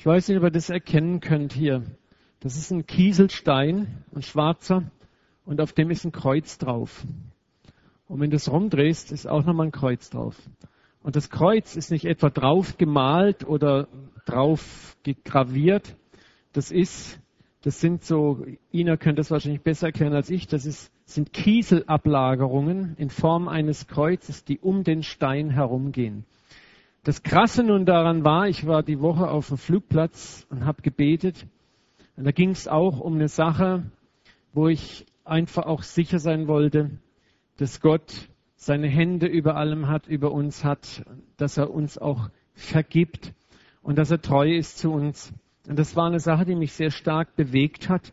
Ich weiß nicht, ob ihr das erkennen könnt hier. Das ist ein Kieselstein, ein schwarzer, und auf dem ist ein Kreuz drauf. Und wenn du es rumdrehst, ist auch nochmal ein Kreuz drauf. Und das Kreuz ist nicht etwa drauf gemalt oder drauf gegraviert. Das ist, das sind so, Ina könnte das wahrscheinlich besser erklären als ich, das ist, sind Kieselablagerungen in Form eines Kreuzes, die um den Stein herumgehen. Das Krasse nun daran war, ich war die Woche auf dem Flugplatz und habe gebetet. Und da ging es auch um eine Sache, wo ich einfach auch sicher sein wollte, dass Gott seine Hände über allem hat, über uns hat, dass er uns auch vergibt und dass er treu ist zu uns. Und das war eine Sache, die mich sehr stark bewegt hat.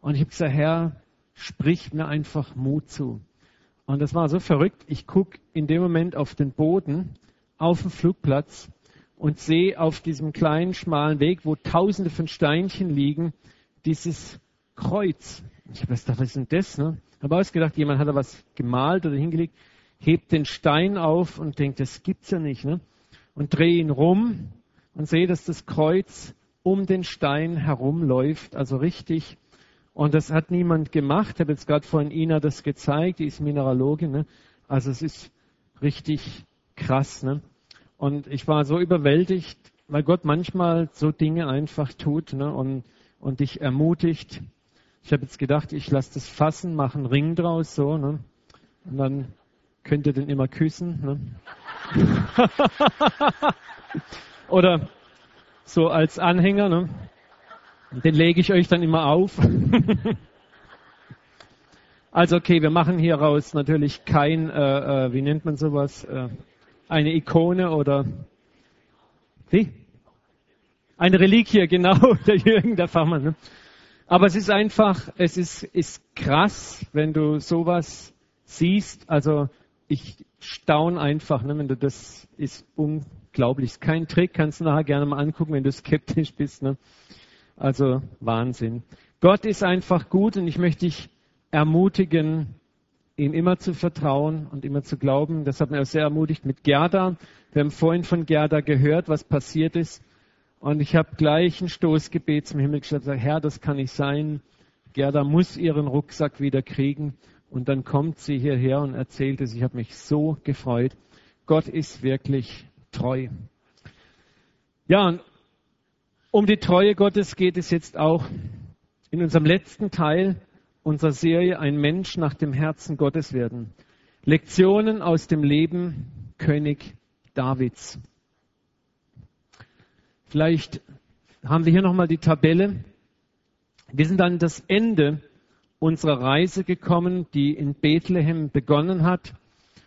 Und ich habe gesagt, Herr, sprich mir einfach Mut zu. Und das war so verrückt. Ich gucke in dem Moment auf den Boden, auf dem Flugplatz und sehe auf diesem kleinen, schmalen Weg, wo tausende von Steinchen liegen, dieses Kreuz. Ich habe gedacht, was ist denn das? Ne? habe ausgedacht, jemand hat da was gemalt oder hingelegt hebt den Stein auf und denkt, das gibt's ja nicht, ne? Und drehe ihn rum und sehe, dass das Kreuz um den Stein herumläuft, also richtig. Und das hat niemand gemacht. Ich habe jetzt gerade vorhin Ina das gezeigt, die ist Mineralogin. Ne? Also es ist richtig krass. Ne? Und ich war so überwältigt, weil Gott manchmal so Dinge einfach tut ne? und, und dich ermutigt. Ich habe jetzt gedacht, ich lasse das fassen, mache einen Ring draus, so, ne? Und dann könnt ihr den immer küssen. Ne? Oder so als Anhänger. Ne? Den lege ich euch dann immer auf. also okay, wir machen hier raus natürlich kein, äh, äh, wie nennt man sowas, äh, eine Ikone oder wie? Eine Reliquie, genau, der Jürgen, der Fachmann. Ne? Aber es ist einfach, es ist, ist krass, wenn du sowas siehst. Also ich staune einfach, ne, wenn du das ist unglaublich. Ist kein Trick, kannst du nachher gerne mal angucken, wenn du skeptisch bist. Ne? Also Wahnsinn. Gott ist einfach gut und ich möchte dich ermutigen, ihm immer zu vertrauen und immer zu glauben. Das hat mir auch sehr ermutigt mit Gerda. Wir haben vorhin von Gerda gehört, was passiert ist. Und ich habe gleich ein Stoßgebet zum Himmel gestellt, Herr, das kann nicht sein. Gerda muss ihren Rucksack wieder kriegen. Und dann kommt sie hierher und erzählt es. Ich habe mich so gefreut. Gott ist wirklich treu. Ja, und um die Treue Gottes geht es jetzt auch in unserem letzten Teil unserer Serie Ein Mensch nach dem Herzen Gottes werden. Lektionen aus dem Leben König Davids. Vielleicht haben wir hier nochmal die Tabelle. Wir sind an das Ende unserer Reise gekommen, die in Bethlehem begonnen hat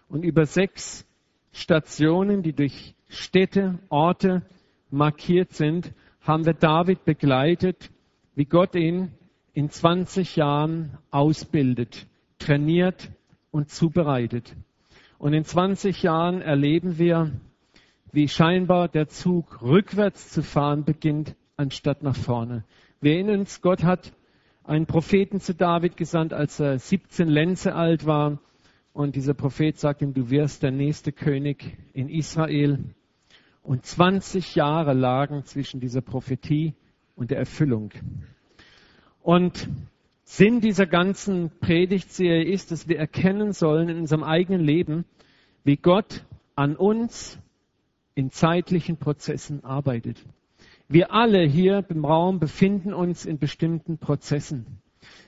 und über sechs Stationen, die durch Städte, Orte markiert sind, haben wir David begleitet, wie Gott ihn in 20 Jahren ausbildet, trainiert und zubereitet. Und in 20 Jahren erleben wir, wie scheinbar der Zug rückwärts zu fahren beginnt, anstatt nach vorne. Wir erinnern uns, Gott hat einen Propheten zu David gesandt, als er 17 Lenze alt war. Und dieser Prophet sagt ihm, du wirst der nächste König in Israel. Und 20 Jahre lagen zwischen dieser Prophetie und der Erfüllung. Und Sinn dieser ganzen Predigtserie ist, dass wir erkennen sollen in unserem eigenen Leben, wie Gott an uns in zeitlichen Prozessen arbeitet. Wir alle hier im Raum befinden uns in bestimmten Prozessen.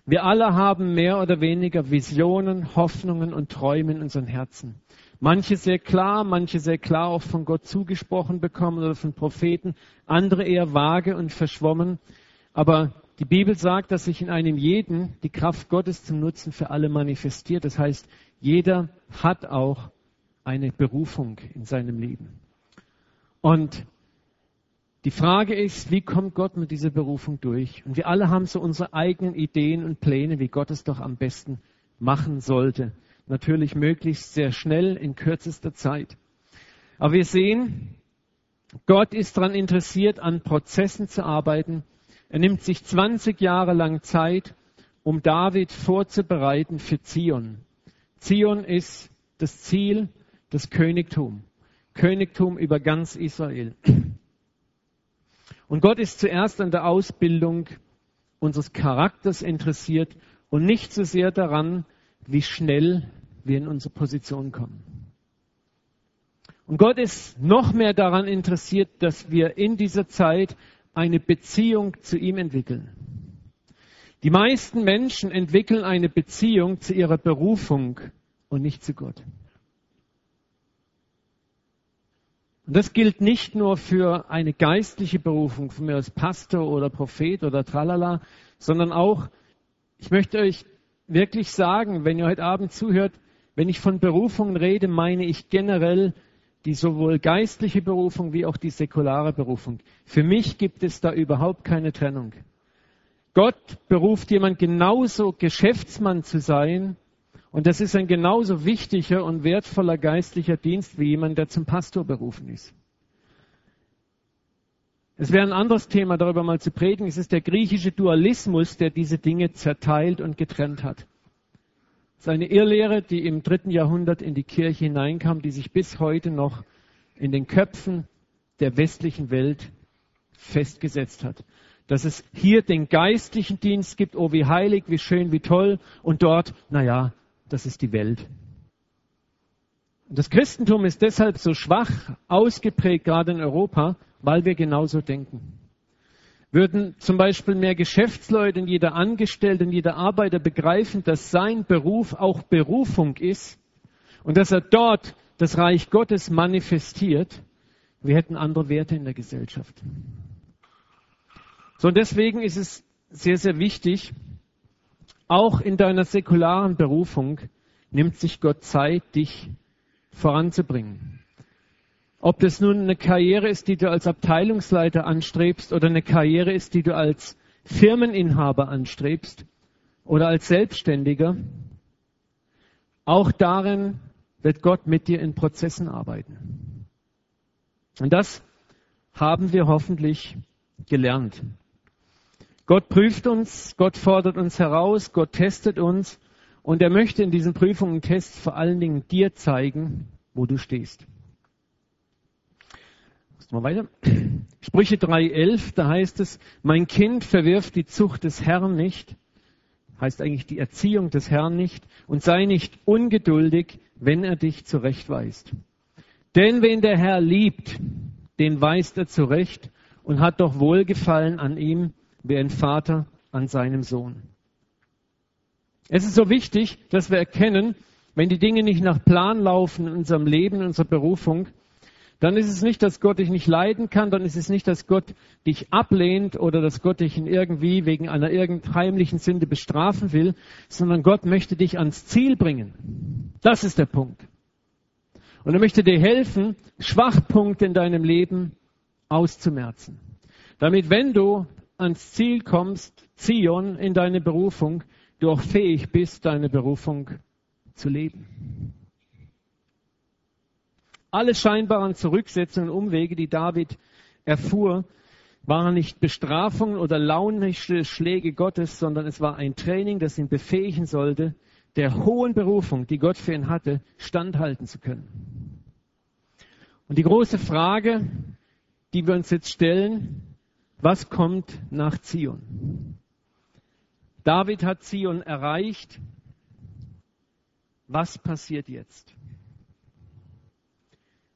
Wir alle haben mehr oder weniger Visionen, Hoffnungen und Träume in unseren Herzen. Manche sehr klar, manche sehr klar auch von Gott zugesprochen bekommen oder von Propheten, andere eher vage und verschwommen. Aber die Bibel sagt, dass sich in einem jeden die Kraft Gottes zum Nutzen für alle manifestiert. Das heißt, jeder hat auch eine Berufung in seinem Leben. Und die Frage ist, wie kommt Gott mit dieser Berufung durch? Und wir alle haben so unsere eigenen Ideen und Pläne, wie Gott es doch am besten machen sollte. Natürlich möglichst sehr schnell, in kürzester Zeit. Aber wir sehen, Gott ist daran interessiert, an Prozessen zu arbeiten. Er nimmt sich 20 Jahre lang Zeit, um David vorzubereiten für Zion. Zion ist das Ziel, das Königtum. Königtum über ganz Israel. Und Gott ist zuerst an der Ausbildung unseres Charakters interessiert und nicht so sehr daran, wie schnell wir in unsere Position kommen. Und Gott ist noch mehr daran interessiert, dass wir in dieser Zeit eine Beziehung zu ihm entwickeln. Die meisten Menschen entwickeln eine Beziehung zu ihrer Berufung und nicht zu Gott. Und das gilt nicht nur für eine geistliche Berufung, von mir als Pastor oder Prophet oder Tralala, sondern auch, ich möchte euch wirklich sagen, wenn ihr heute Abend zuhört, wenn ich von Berufungen rede, meine ich generell die sowohl geistliche Berufung wie auch die säkulare Berufung. Für mich gibt es da überhaupt keine Trennung. Gott beruft jemand genauso Geschäftsmann zu sein, und das ist ein genauso wichtiger und wertvoller geistlicher Dienst wie jemand, der zum Pastor berufen ist. Es wäre ein anderes Thema, darüber mal zu predigen. Es ist der griechische Dualismus, der diese Dinge zerteilt und getrennt hat. Es ist eine Irrlehre, die im dritten Jahrhundert in die Kirche hineinkam, die sich bis heute noch in den Köpfen der westlichen Welt festgesetzt hat. Dass es hier den geistlichen Dienst gibt, oh wie heilig, wie schön, wie toll, und dort, naja, das ist die Welt. Das Christentum ist deshalb so schwach ausgeprägt, gerade in Europa, weil wir genauso denken. Würden zum Beispiel mehr Geschäftsleute und jeder Angestellte und jeder Arbeiter begreifen, dass sein Beruf auch Berufung ist und dass er dort das Reich Gottes manifestiert, wir hätten andere Werte in der Gesellschaft. So, und deswegen ist es sehr, sehr wichtig, auch in deiner säkularen Berufung nimmt sich Gott Zeit, dich voranzubringen. Ob das nun eine Karriere ist, die du als Abteilungsleiter anstrebst oder eine Karriere ist, die du als Firmeninhaber anstrebst oder als Selbstständiger, auch darin wird Gott mit dir in Prozessen arbeiten. Und das haben wir hoffentlich gelernt. Gott prüft uns, Gott fordert uns heraus, Gott testet uns und er möchte in diesen Prüfungen und Tests vor allen Dingen dir zeigen, wo du stehst. Mal weiter. Sprüche 3,11, da heißt es, mein Kind verwirft die Zucht des Herrn nicht, heißt eigentlich die Erziehung des Herrn nicht, und sei nicht ungeduldig, wenn er dich zurechtweist. Denn wen der Herr liebt, den weist er zurecht und hat doch Wohlgefallen an ihm, wie ein Vater an seinem Sohn. Es ist so wichtig, dass wir erkennen, wenn die Dinge nicht nach Plan laufen in unserem Leben, in unserer Berufung, dann ist es nicht, dass Gott dich nicht leiden kann, dann ist es nicht, dass Gott dich ablehnt oder dass Gott dich in irgendwie wegen einer irgendeiner heimlichen Sünde bestrafen will, sondern Gott möchte dich ans Ziel bringen. Das ist der Punkt. Und er möchte dir helfen, Schwachpunkte in deinem Leben auszumerzen. Damit, wenn du ans Ziel kommst, Zion, in deine Berufung, du auch fähig bist, deine Berufung zu leben. Alle scheinbaren Zurücksetzungen und Umwege, die David erfuhr, waren nicht Bestrafungen oder launische Schläge Gottes, sondern es war ein Training, das ihn befähigen sollte, der hohen Berufung, die Gott für ihn hatte, standhalten zu können. Und die große Frage, die wir uns jetzt stellen, was kommt nach Zion? David hat Zion erreicht. Was passiert jetzt?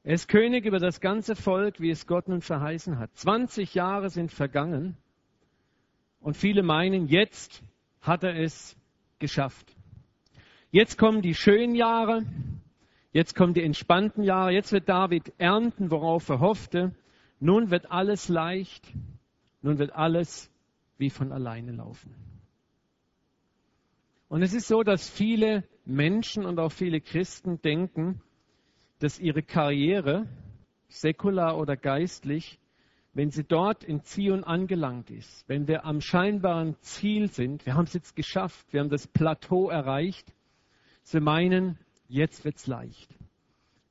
Er ist König über das ganze Volk, wie es Gott nun verheißen hat. 20 Jahre sind vergangen und viele meinen, jetzt hat er es geschafft. Jetzt kommen die schönen Jahre, jetzt kommen die entspannten Jahre, jetzt wird David ernten, worauf er hoffte. Nun wird alles leicht. Nun wird alles wie von alleine laufen. Und es ist so, dass viele Menschen und auch viele Christen denken, dass ihre Karriere, säkular oder geistlich, wenn sie dort in Zion angelangt ist, wenn wir am scheinbaren Ziel sind, wir haben es jetzt geschafft, wir haben das Plateau erreicht, sie meinen, jetzt wird es leicht.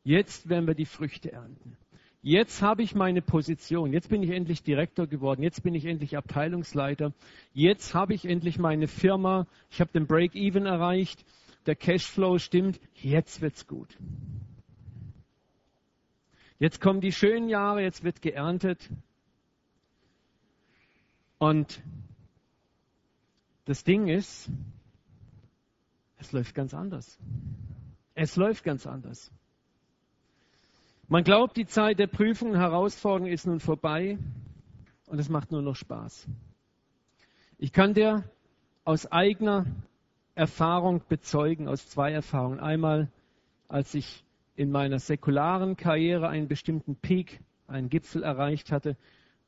Jetzt werden wir die Früchte ernten. Jetzt habe ich meine Position. Jetzt bin ich endlich Direktor geworden. Jetzt bin ich endlich Abteilungsleiter. Jetzt habe ich endlich meine Firma. Ich habe den Break-Even erreicht. Der Cashflow stimmt. Jetzt wird's gut. Jetzt kommen die schönen Jahre. Jetzt wird geerntet. Und das Ding ist, es läuft ganz anders. Es läuft ganz anders. Man glaubt, die Zeit der Prüfungen und Herausforderungen ist nun vorbei und es macht nur noch Spaß. Ich kann dir aus eigener Erfahrung bezeugen, aus zwei Erfahrungen. Einmal, als ich in meiner säkularen Karriere einen bestimmten Peak, einen Gipfel erreicht hatte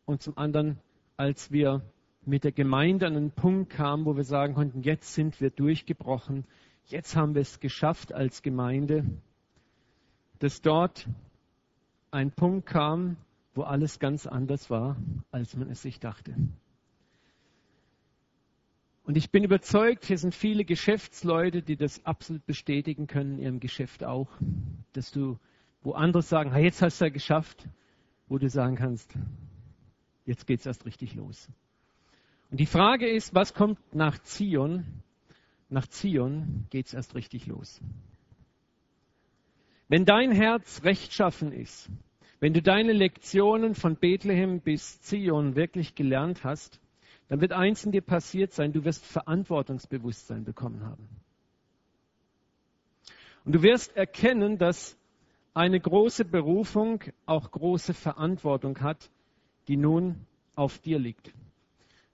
und zum anderen, als wir mit der Gemeinde an einen Punkt kamen, wo wir sagen konnten, jetzt sind wir durchgebrochen, jetzt haben wir es geschafft als Gemeinde, dass dort ein Punkt kam, wo alles ganz anders war, als man es sich dachte. Und ich bin überzeugt, hier sind viele Geschäftsleute, die das absolut bestätigen können, in ihrem Geschäft auch, dass du, wo andere sagen, hey, jetzt hast du ja geschafft, wo du sagen kannst, jetzt geht es erst richtig los. Und die Frage ist, was kommt nach Zion? Nach Zion geht es erst richtig los. Wenn dein Herz rechtschaffen ist, wenn du deine Lektionen von Bethlehem bis Zion wirklich gelernt hast, dann wird eins in dir passiert sein, du wirst Verantwortungsbewusstsein bekommen haben. Und du wirst erkennen, dass eine große Berufung auch große Verantwortung hat, die nun auf dir liegt.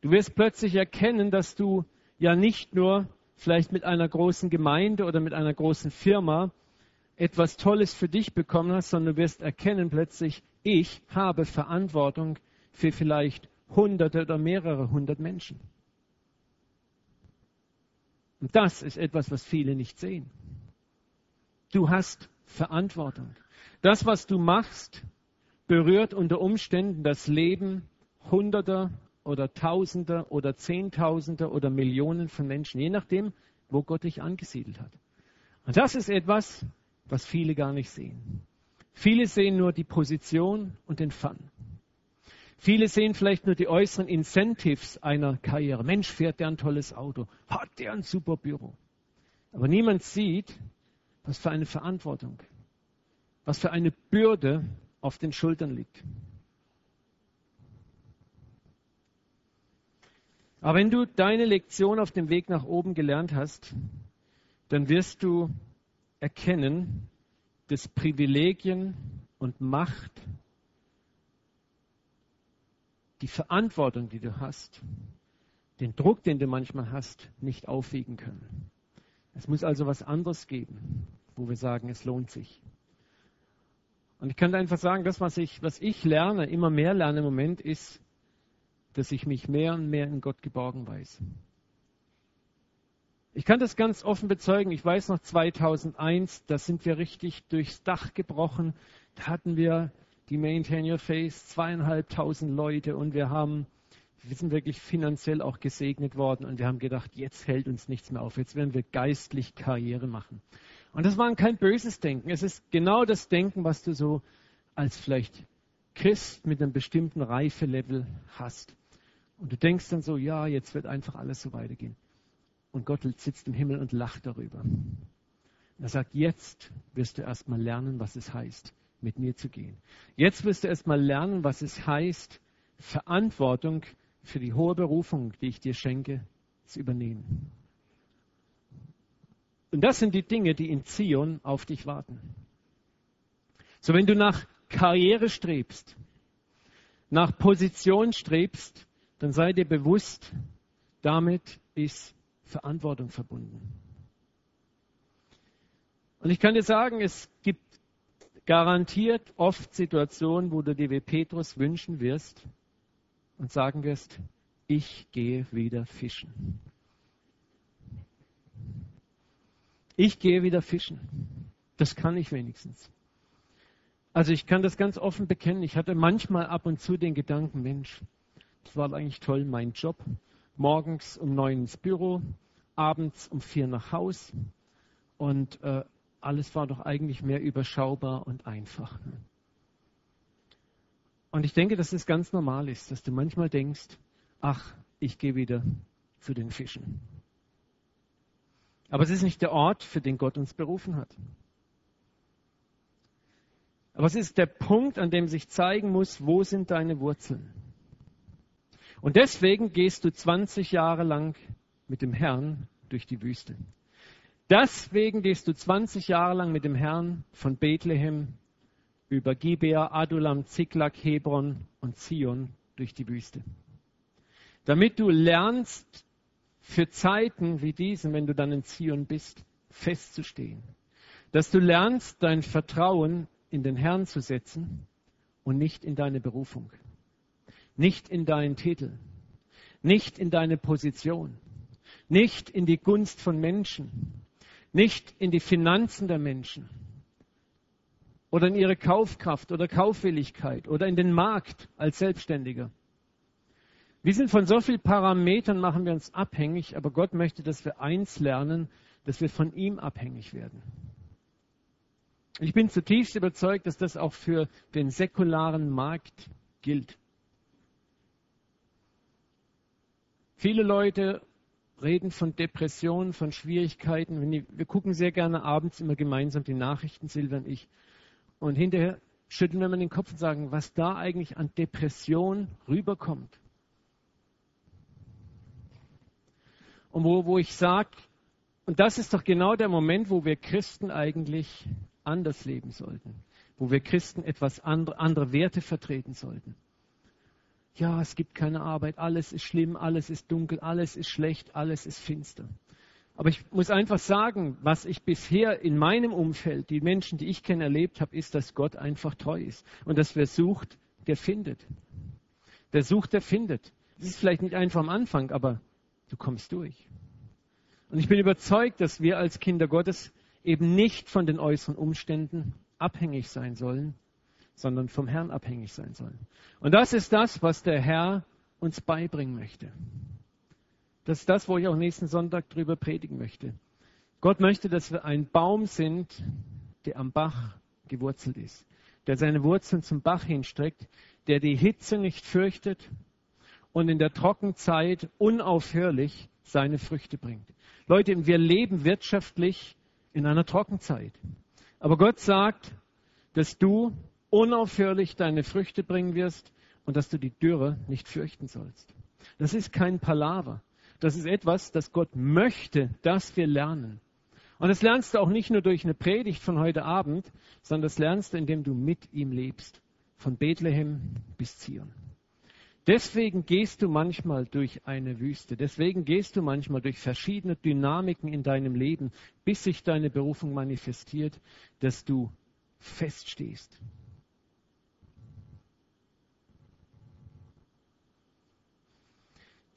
Du wirst plötzlich erkennen, dass du ja nicht nur vielleicht mit einer großen Gemeinde oder mit einer großen Firma etwas Tolles für dich bekommen hast, sondern du wirst erkennen plötzlich, ich habe Verantwortung für vielleicht Hunderte oder mehrere hundert Menschen. Und das ist etwas, was viele nicht sehen. Du hast Verantwortung. Das, was du machst, berührt unter Umständen das Leben Hunderter oder Tausender oder Zehntausender oder Millionen von Menschen, je nachdem, wo Gott dich angesiedelt hat. Und das ist etwas, was viele gar nicht sehen. Viele sehen nur die Position und den Fun. Viele sehen vielleicht nur die äußeren Incentives einer Karriere. Mensch, fährt der ein tolles Auto, hat der ein super Büro. Aber niemand sieht, was für eine Verantwortung, was für eine Bürde auf den Schultern liegt. Aber wenn du deine Lektion auf dem Weg nach oben gelernt hast, dann wirst du erkennen, dass Privilegien und Macht die Verantwortung, die du hast, den Druck, den du manchmal hast, nicht aufwiegen können. Es muss also was anderes geben, wo wir sagen, es lohnt sich. Und ich kann einfach sagen, das, was ich, was ich lerne, immer mehr lerne im Moment, ist, dass ich mich mehr und mehr in Gott geborgen weiß. Ich kann das ganz offen bezeugen. Ich weiß noch 2001, da sind wir richtig durchs Dach gebrochen. Da hatten wir die Maintain Your Face, zweieinhalbtausend Leute und wir haben, wir sind wirklich finanziell auch gesegnet worden und wir haben gedacht, jetzt hält uns nichts mehr auf, jetzt werden wir geistlich Karriere machen. Und das war kein böses Denken. Es ist genau das Denken, was du so als vielleicht Christ mit einem bestimmten Reifelevel hast. Und du denkst dann so, ja, jetzt wird einfach alles so weitergehen. Und Gott sitzt im Himmel und lacht darüber. Er sagt, jetzt wirst du erstmal lernen, was es heißt, mit mir zu gehen. Jetzt wirst du erstmal lernen, was es heißt, Verantwortung für die hohe Berufung, die ich dir schenke, zu übernehmen. Und das sind die Dinge, die in Zion auf dich warten. So, wenn du nach Karriere strebst, nach Position strebst, dann sei dir bewusst, damit ist Verantwortung verbunden. Und ich kann dir sagen, es gibt garantiert oft Situationen, wo du dir wie Petrus wünschen wirst und sagen wirst, ich gehe wieder fischen. Ich gehe wieder fischen. Das kann ich wenigstens. Also ich kann das ganz offen bekennen. Ich hatte manchmal ab und zu den Gedanken, Mensch, das war eigentlich toll, mein Job. Morgens um neun ins Büro, abends um vier nach Haus. Und äh, alles war doch eigentlich mehr überschaubar und einfach. Und ich denke, dass es ganz normal ist, dass du manchmal denkst, ach, ich gehe wieder zu den Fischen. Aber es ist nicht der Ort, für den Gott uns berufen hat. Aber es ist der Punkt, an dem sich zeigen muss, wo sind deine Wurzeln? Und deswegen gehst du 20 Jahre lang mit dem Herrn durch die Wüste. Deswegen gehst du 20 Jahre lang mit dem Herrn von Bethlehem über Gibea, Adulam, Ziklag, Hebron und Zion durch die Wüste. Damit du lernst, für Zeiten wie diesen, wenn du dann in Zion bist, festzustehen. Dass du lernst, dein Vertrauen in den Herrn zu setzen und nicht in deine Berufung, nicht in deinen Titel, nicht in deine Position, nicht in die Gunst von Menschen, nicht in die Finanzen der Menschen oder in ihre Kaufkraft oder Kaufwilligkeit oder in den Markt als Selbstständiger. Wir sind von so vielen Parametern, machen wir uns abhängig, aber Gott möchte, dass wir eins lernen, dass wir von ihm abhängig werden. Ich bin zutiefst überzeugt, dass das auch für den säkularen Markt gilt. Viele Leute reden von Depressionen, von Schwierigkeiten. Wir gucken sehr gerne abends immer gemeinsam die Nachrichten, Silvia und ich. Und hinterher schütteln wir mal den Kopf und sagen, was da eigentlich an Depression rüberkommt. Und wo, wo ich sage, und das ist doch genau der Moment, wo wir Christen eigentlich anders leben sollten, wo wir Christen etwas andere, andere Werte vertreten sollten. Ja, es gibt keine Arbeit, alles ist schlimm, alles ist dunkel, alles ist schlecht, alles ist finster. Aber ich muss einfach sagen, was ich bisher in meinem Umfeld, die Menschen, die ich kenne, erlebt habe, ist, dass Gott einfach treu ist. Und dass wer sucht, der findet. Der sucht, der findet. Das ist vielleicht nicht einfach am Anfang, aber du kommst durch. Und ich bin überzeugt, dass wir als Kinder Gottes eben nicht von den äußeren Umständen abhängig sein sollen, sondern vom Herrn abhängig sein sollen. Und das ist das, was der Herr uns beibringen möchte. Das ist das, wo ich auch nächsten Sonntag drüber predigen möchte. Gott möchte, dass wir ein Baum sind, der am Bach gewurzelt ist, der seine Wurzeln zum Bach hinstreckt, der die Hitze nicht fürchtet und in der Trockenzeit unaufhörlich seine Früchte bringt. Leute, wir leben wirtschaftlich in einer Trockenzeit. Aber Gott sagt, dass du unaufhörlich deine Früchte bringen wirst und dass du die Dürre nicht fürchten sollst. Das ist kein Palaver. Das ist etwas, das Gott möchte, dass wir lernen. Und das lernst du auch nicht nur durch eine Predigt von heute Abend, sondern das lernst du, indem du mit ihm lebst. Von Bethlehem bis Zion. Deswegen gehst du manchmal durch eine Wüste. Deswegen gehst du manchmal durch verschiedene Dynamiken in deinem Leben, bis sich deine Berufung manifestiert, dass du feststehst.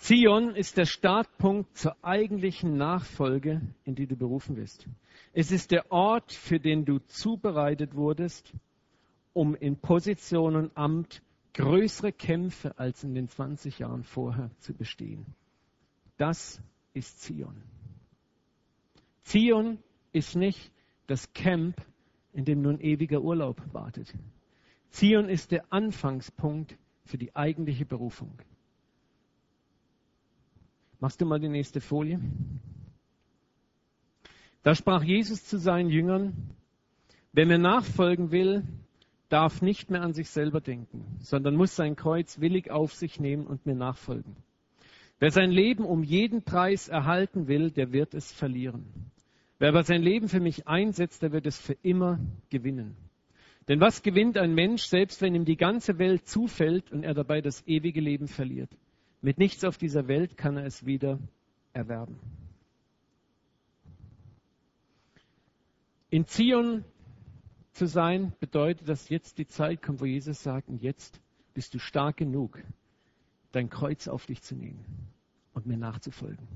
Zion ist der Startpunkt zur eigentlichen Nachfolge, in die du berufen bist. Es ist der Ort, für den du zubereitet wurdest, um in Position und Amt größere Kämpfe als in den 20 Jahren vorher zu bestehen. Das ist Zion. Zion ist nicht das Camp, in dem nun ewiger Urlaub wartet. Zion ist der Anfangspunkt für die eigentliche Berufung. Machst du mal die nächste Folie? Da sprach Jesus zu seinen Jüngern, wer mir nachfolgen will, darf nicht mehr an sich selber denken, sondern muss sein Kreuz willig auf sich nehmen und mir nachfolgen. Wer sein Leben um jeden Preis erhalten will, der wird es verlieren. Wer aber sein Leben für mich einsetzt, der wird es für immer gewinnen. Denn was gewinnt ein Mensch, selbst wenn ihm die ganze Welt zufällt und er dabei das ewige Leben verliert? Mit nichts auf dieser Welt kann er es wieder erwerben. In Zion zu sein bedeutet, dass jetzt die Zeit kommt, wo Jesus sagt, und jetzt bist du stark genug, dein Kreuz auf dich zu nehmen und mir nachzufolgen.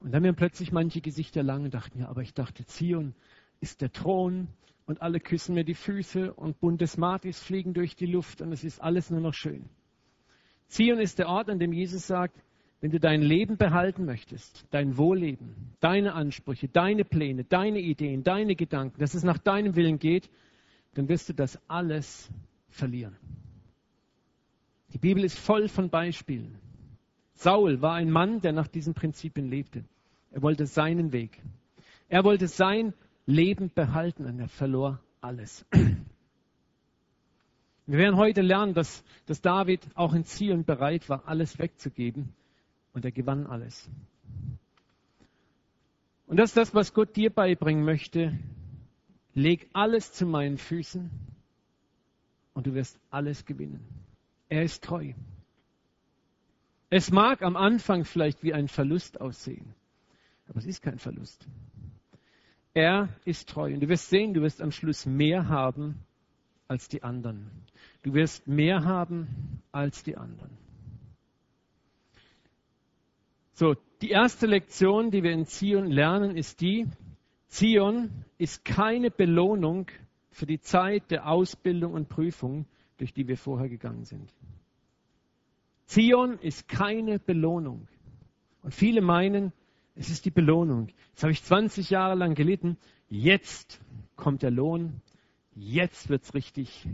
Und dann haben plötzlich manche Gesichter lang und dachten, ja, aber ich dachte, Zion ist der Thron und alle küssen mir die Füße und bunte Smarties fliegen durch die Luft und es ist alles nur noch schön. Zion ist der Ort, an dem Jesus sagt, wenn du dein Leben behalten möchtest, dein Wohlleben, deine Ansprüche, deine Pläne, deine Ideen, deine Gedanken, dass es nach deinem Willen geht, dann wirst du das alles verlieren. Die Bibel ist voll von Beispielen. Saul war ein Mann, der nach diesen Prinzipien lebte. Er wollte seinen Weg. Er wollte sein Leben behalten und er verlor alles. Wir werden heute lernen, dass, dass David auch in Zion bereit war, alles wegzugeben und er gewann alles. Und das ist das, was Gott dir beibringen möchte. Leg alles zu meinen Füßen und du wirst alles gewinnen. Er ist treu. Es mag am Anfang vielleicht wie ein Verlust aussehen, aber es ist kein Verlust. Er ist treu und du wirst sehen, du wirst am Schluss mehr haben als die anderen. Du wirst mehr haben als die anderen. So, die erste Lektion, die wir in Zion lernen, ist die, Zion ist keine Belohnung für die Zeit der Ausbildung und Prüfung, durch die wir vorher gegangen sind. Zion ist keine Belohnung. Und viele meinen, es ist die Belohnung. Jetzt habe ich 20 Jahre lang gelitten, jetzt kommt der Lohn, jetzt wird es richtig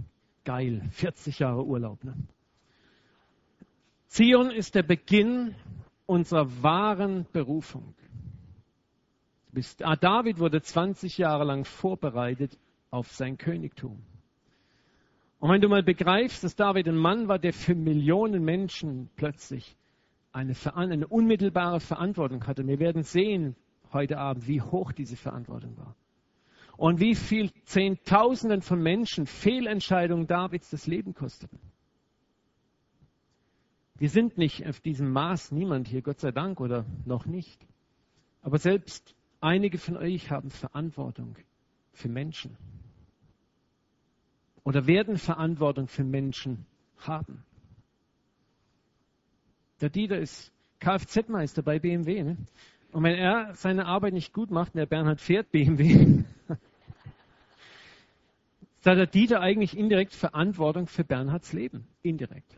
geil. 40 Jahre Urlaub. Ne? Zion ist der Beginn unserer wahren Berufung. Ah, David wurde 20 Jahre lang vorbereitet auf sein Königtum. Und wenn du mal begreifst, dass David ein Mann war, der für Millionen Menschen plötzlich eine, eine unmittelbare Verantwortung hatte, wir werden sehen heute Abend, wie hoch diese Verantwortung war. Und wie viel Zehntausenden von Menschen Fehlentscheidungen Davids das Leben kosteten. Wir sind nicht auf diesem Maß, niemand hier, Gott sei Dank, oder noch nicht. Aber selbst einige von euch haben Verantwortung für Menschen. Oder werden Verantwortung für Menschen haben. Der Dieter ist Kfz-Meister bei BMW. Ne? Und wenn er seine Arbeit nicht gut macht, und der Bernhard fährt BMW, da der Dieter eigentlich indirekt Verantwortung für Bernhards Leben. Indirekt.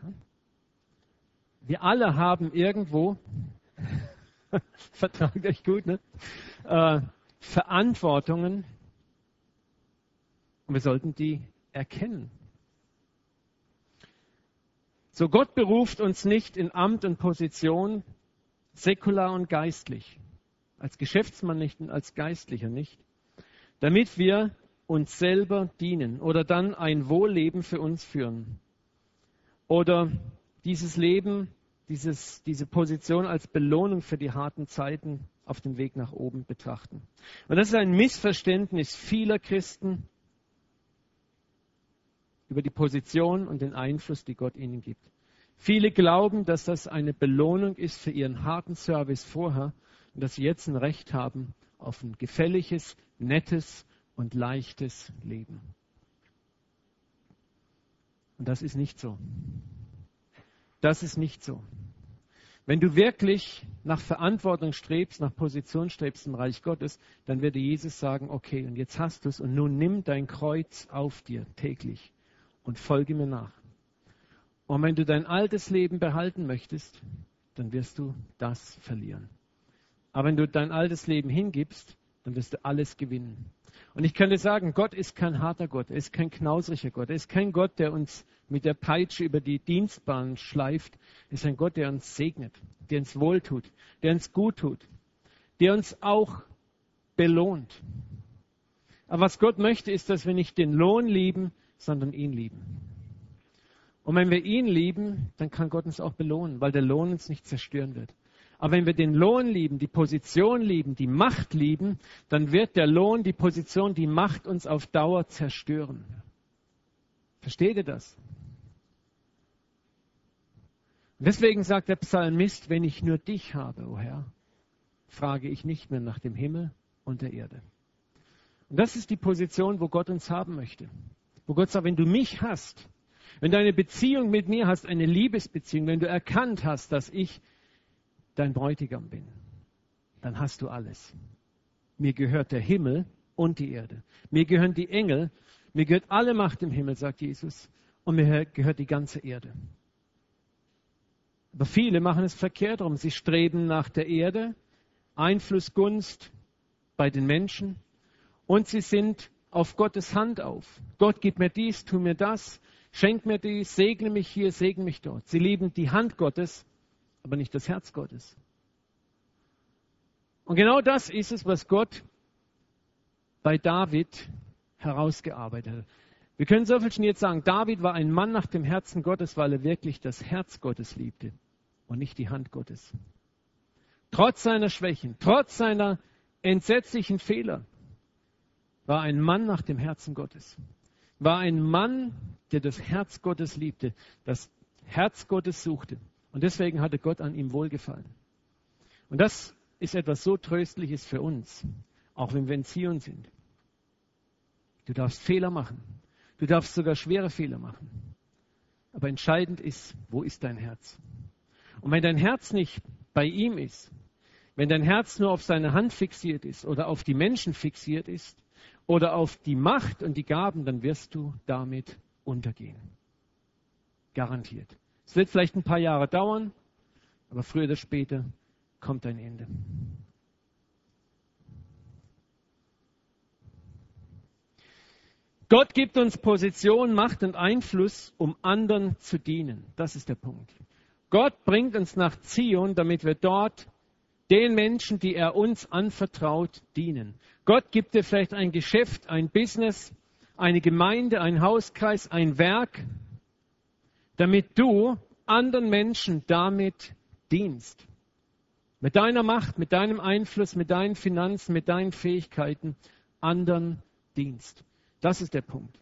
Wir alle haben irgendwo, vertragt euch gut, ne? Äh, Verantwortungen und wir sollten die erkennen. So Gott beruft uns nicht in Amt und Position, säkular und geistlich, als Geschäftsmann nicht und als Geistlicher nicht, damit wir uns selber dienen oder dann ein Wohlleben für uns führen. Oder dieses Leben, dieses, diese Position als Belohnung für die harten Zeiten auf dem Weg nach oben betrachten. Und das ist ein Missverständnis vieler Christen über die Position und den Einfluss, die Gott ihnen gibt. Viele glauben, dass das eine Belohnung ist für ihren harten Service vorher und dass sie jetzt ein Recht haben auf ein gefälliges, nettes und leichtes Leben. Und das ist nicht so. Das ist nicht so. Wenn du wirklich nach Verantwortung strebst, nach Position strebst im Reich Gottes, dann würde Jesus sagen, okay, und jetzt hast du es und nun nimm dein Kreuz auf dir täglich und folge mir nach. Und wenn du dein altes Leben behalten möchtest, dann wirst du das verlieren. Aber wenn du dein altes Leben hingibst, dann wirst du alles gewinnen. Und ich dir sagen, Gott ist kein harter Gott, er ist kein knausriger Gott, er ist kein Gott, der uns mit der Peitsche über die Dienstbahn schleift, er ist ein Gott, der uns segnet, der uns wohltut, der uns gut tut, der uns auch belohnt. Aber was Gott möchte, ist, dass wir nicht den Lohn lieben, sondern ihn lieben. Und wenn wir ihn lieben, dann kann Gott uns auch belohnen, weil der Lohn uns nicht zerstören wird. Aber wenn wir den Lohn lieben, die Position lieben, die Macht lieben, dann wird der Lohn, die Position, die Macht uns auf Dauer zerstören. Versteht ihr das? deswegen sagt der Psalmist, wenn ich nur dich habe, o oh Herr, frage ich nicht mehr nach dem Himmel und der Erde. Und das ist die Position, wo Gott uns haben möchte. Wo Gott sagt, wenn du mich hast, wenn du eine Beziehung mit mir hast, eine Liebesbeziehung, wenn du erkannt hast, dass ich dein Bräutigam bin, dann hast du alles. Mir gehört der Himmel und die Erde. Mir gehören die Engel. Mir gehört alle Macht im Himmel, sagt Jesus. Und mir gehört die ganze Erde. Aber viele machen es verkehrt rum. Sie streben nach der Erde, Einfluss, Gunst bei den Menschen und sie sind auf Gottes Hand auf. Gott gib mir dies, tu mir das, schenk mir dies, segne mich hier, segne mich dort. Sie lieben die Hand Gottes, aber nicht das Herz Gottes. Und genau das ist es, was Gott bei David herausgearbeitet hat. Wir können so viel schon jetzt sagen, David war ein Mann nach dem Herzen Gottes, weil er wirklich das Herz Gottes liebte und nicht die Hand Gottes. Trotz seiner Schwächen, trotz seiner entsetzlichen Fehler, war ein Mann nach dem Herzen Gottes. War ein Mann, der das Herz Gottes liebte, das Herz Gottes suchte. Und deswegen hatte Gott an ihm wohlgefallen. Und das ist etwas so Tröstliches für uns, auch wenn wir in Zion sind. Du darfst Fehler machen. Du darfst sogar schwere Fehler machen. Aber entscheidend ist, wo ist dein Herz? Und wenn dein Herz nicht bei ihm ist, wenn dein Herz nur auf seine Hand fixiert ist oder auf die Menschen fixiert ist oder auf die Macht und die Gaben, dann wirst du damit untergehen. Garantiert. Es wird vielleicht ein paar Jahre dauern, aber früher oder später kommt ein Ende. Gott gibt uns Position, Macht und Einfluss, um anderen zu dienen. Das ist der Punkt. Gott bringt uns nach Zion, damit wir dort den Menschen, die er uns anvertraut, dienen. Gott gibt dir vielleicht ein Geschäft, ein Business, eine Gemeinde, ein Hauskreis, ein Werk, damit du anderen Menschen damit dienst. Mit deiner Macht, mit deinem Einfluss, mit deinen Finanzen, mit deinen Fähigkeiten anderen dienst. Das ist der Punkt.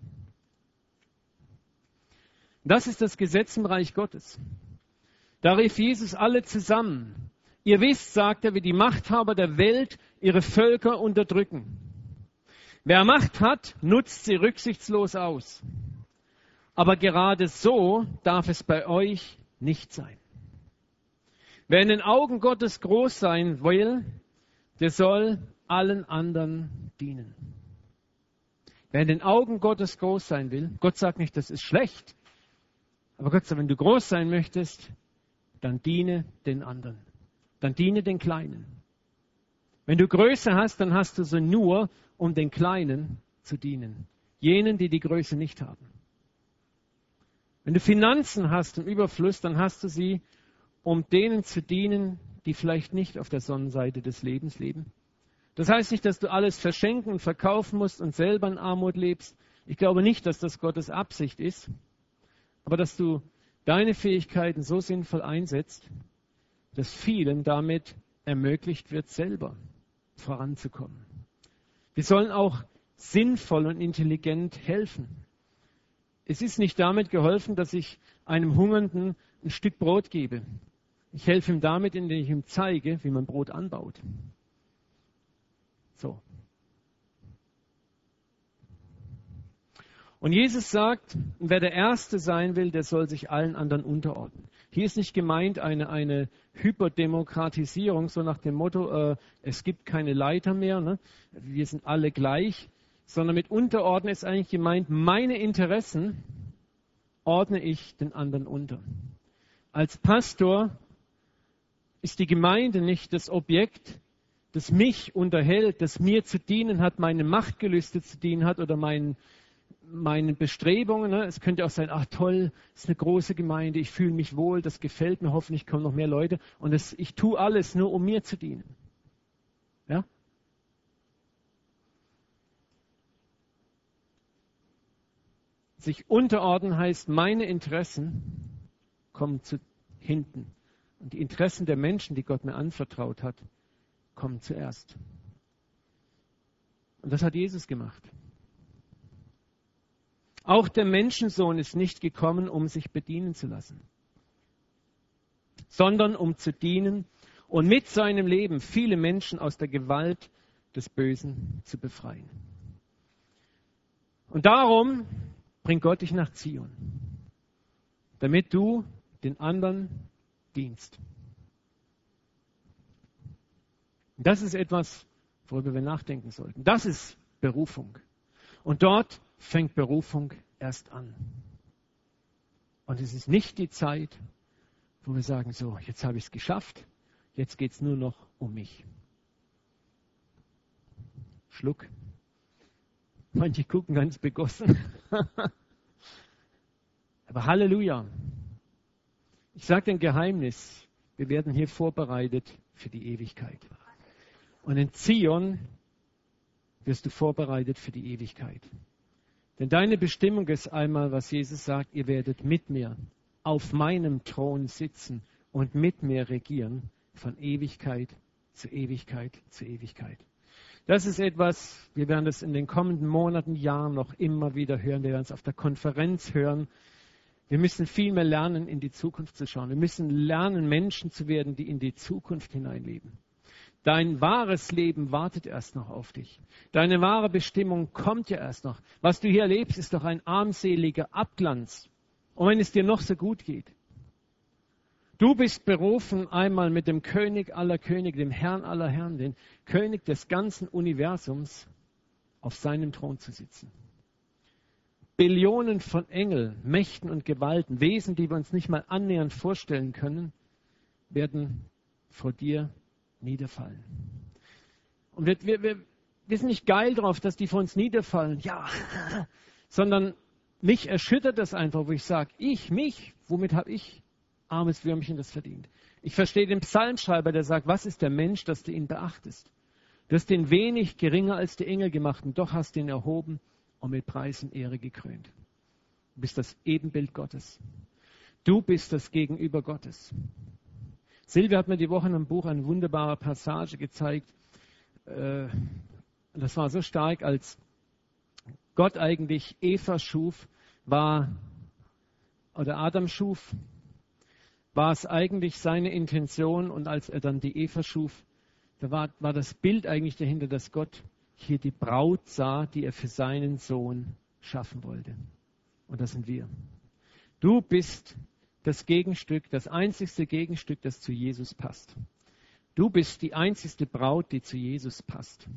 Das ist das Gesetz im Reich Gottes. Da rief Jesus alle zusammen. Ihr wisst, sagt er, wie die Machthaber der Welt ihre Völker unterdrücken. Wer Macht hat, nutzt sie rücksichtslos aus. Aber gerade so darf es bei euch nicht sein. Wer in den Augen Gottes groß sein will, der soll allen anderen dienen. Wer in den Augen Gottes groß sein will, Gott sagt nicht, das ist schlecht, aber Gott sagt, wenn du groß sein möchtest, dann diene den anderen. Dann diene den Kleinen. Wenn du Größe hast, dann hast du sie nur, um den Kleinen zu dienen. Jenen, die die Größe nicht haben. Wenn du Finanzen hast im Überfluss, dann hast du sie, um denen zu dienen, die vielleicht nicht auf der Sonnenseite des Lebens leben. Das heißt nicht, dass du alles verschenken und verkaufen musst und selber in Armut lebst. Ich glaube nicht, dass das Gottes Absicht ist, aber dass du deine Fähigkeiten so sinnvoll einsetzt, dass vielen damit ermöglicht wird, selber voranzukommen. Wir sollen auch sinnvoll und intelligent helfen. Es ist nicht damit geholfen, dass ich einem Hungernden ein Stück Brot gebe. Ich helfe ihm damit, indem ich ihm zeige, wie man Brot anbaut. So. Und Jesus sagt, wer der Erste sein will, der soll sich allen anderen unterordnen. Hier ist nicht gemeint eine, eine Hyperdemokratisierung, so nach dem Motto, äh, es gibt keine Leiter mehr, ne? wir sind alle gleich, sondern mit Unterordnen ist eigentlich gemeint, meine Interessen ordne ich den anderen unter. Als Pastor ist die Gemeinde nicht das Objekt, das mich unterhält, das mir zu dienen hat, meine Machtgelüste zu dienen hat oder meinen meinen Bestrebungen. Ne? Es könnte auch sein, ach toll, es ist eine große Gemeinde, ich fühle mich wohl, das gefällt mir, hoffentlich kommen noch mehr Leute. Und es, ich tue alles nur, um mir zu dienen. Ja? Sich unterordnen heißt, meine Interessen kommen zu hinten. Und die Interessen der Menschen, die Gott mir anvertraut hat, kommen zuerst. Und das hat Jesus gemacht. Auch der Menschensohn ist nicht gekommen, um sich bedienen zu lassen, sondern um zu dienen und mit seinem Leben viele Menschen aus der Gewalt des Bösen zu befreien. Und darum bringt Gott dich nach Zion, damit du den anderen dienst. Das ist etwas, worüber wir nachdenken sollten. Das ist Berufung. Und dort fängt Berufung erst an. Und es ist nicht die Zeit, wo wir sagen, so, jetzt habe ich es geschafft, jetzt geht es nur noch um mich. Schluck. Manche gucken ganz begossen. Aber Halleluja. Ich sage ein Geheimnis. Wir werden hier vorbereitet für die Ewigkeit. Und in Zion wirst du vorbereitet für die Ewigkeit. Denn deine Bestimmung ist einmal, was Jesus sagt, ihr werdet mit mir auf meinem Thron sitzen und mit mir regieren von Ewigkeit zu Ewigkeit zu Ewigkeit. Das ist etwas, wir werden das in den kommenden Monaten, Jahren noch immer wieder hören. Wir werden es auf der Konferenz hören. Wir müssen viel mehr lernen, in die Zukunft zu schauen. Wir müssen lernen, Menschen zu werden, die in die Zukunft hineinleben. Dein wahres Leben wartet erst noch auf dich. Deine wahre Bestimmung kommt ja erst noch. Was du hier erlebst, ist doch ein armseliger Abglanz. Und wenn es dir noch so gut geht. Du bist berufen, einmal mit dem König aller Könige, dem Herrn aller Herren, den König des ganzen Universums, auf seinem Thron zu sitzen. Billionen von Engeln, Mächten und Gewalten, Wesen, die wir uns nicht mal annähernd vorstellen können, werden vor dir niederfallen. Und wir, wir, wir, wir sind nicht geil drauf, dass die vor uns niederfallen, ja, sondern mich erschüttert das einfach, wo ich sage, ich, mich, womit habe ich, armes Würmchen, das verdient? Ich verstehe den Psalmschreiber, der sagt, was ist der Mensch, dass du ihn beachtest? Du hast den wenig geringer als die Engel gemacht und doch hast ihn erhoben und mit Preis und Ehre gekrönt. Du bist das Ebenbild Gottes. Du bist das Gegenüber Gottes. Silvia hat mir die Woche in einem Buch eine wunderbare Passage gezeigt. Äh, das war so stark, als Gott eigentlich Eva schuf, war, oder Adam schuf, war es eigentlich seine Intention und als er dann die Eva schuf, da war, war das Bild eigentlich dahinter, dass Gott hier die Braut sah, die er für seinen Sohn schaffen wollte. Und das sind wir. Du bist das Gegenstück, das einzigste Gegenstück, das zu Jesus passt. Du bist die einzigste Braut, die zu Jesus passt.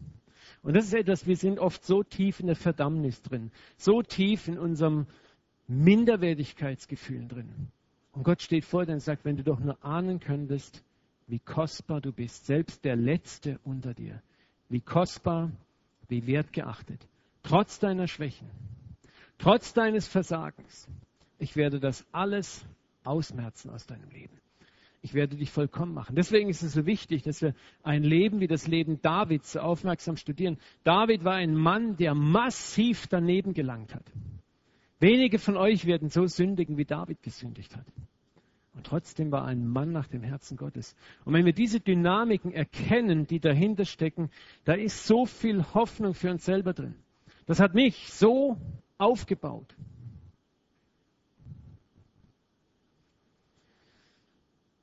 Und das ist etwas, wir sind oft so tief in der Verdammnis drin, so tief in unserem Minderwertigkeitsgefühl drin. Und Gott steht vor dir und sagt, wenn du doch nur ahnen könntest, wie kostbar du bist, selbst der Letzte unter dir, wie kostbar, wie wertgeachtet, trotz deiner Schwächen, trotz deines Versagens. Ich werde das alles ausmerzen aus deinem Leben. Ich werde dich vollkommen machen. Deswegen ist es so wichtig, dass wir ein Leben wie das Leben Davids aufmerksam studieren. David war ein Mann, der massiv daneben gelangt hat. Wenige von euch werden so sündigen, wie David gesündigt hat. Und trotzdem war ein Mann nach dem Herzen Gottes. Und wenn wir diese Dynamiken erkennen, die dahinter stecken, da ist so viel Hoffnung für uns selber drin. Das hat mich so aufgebaut.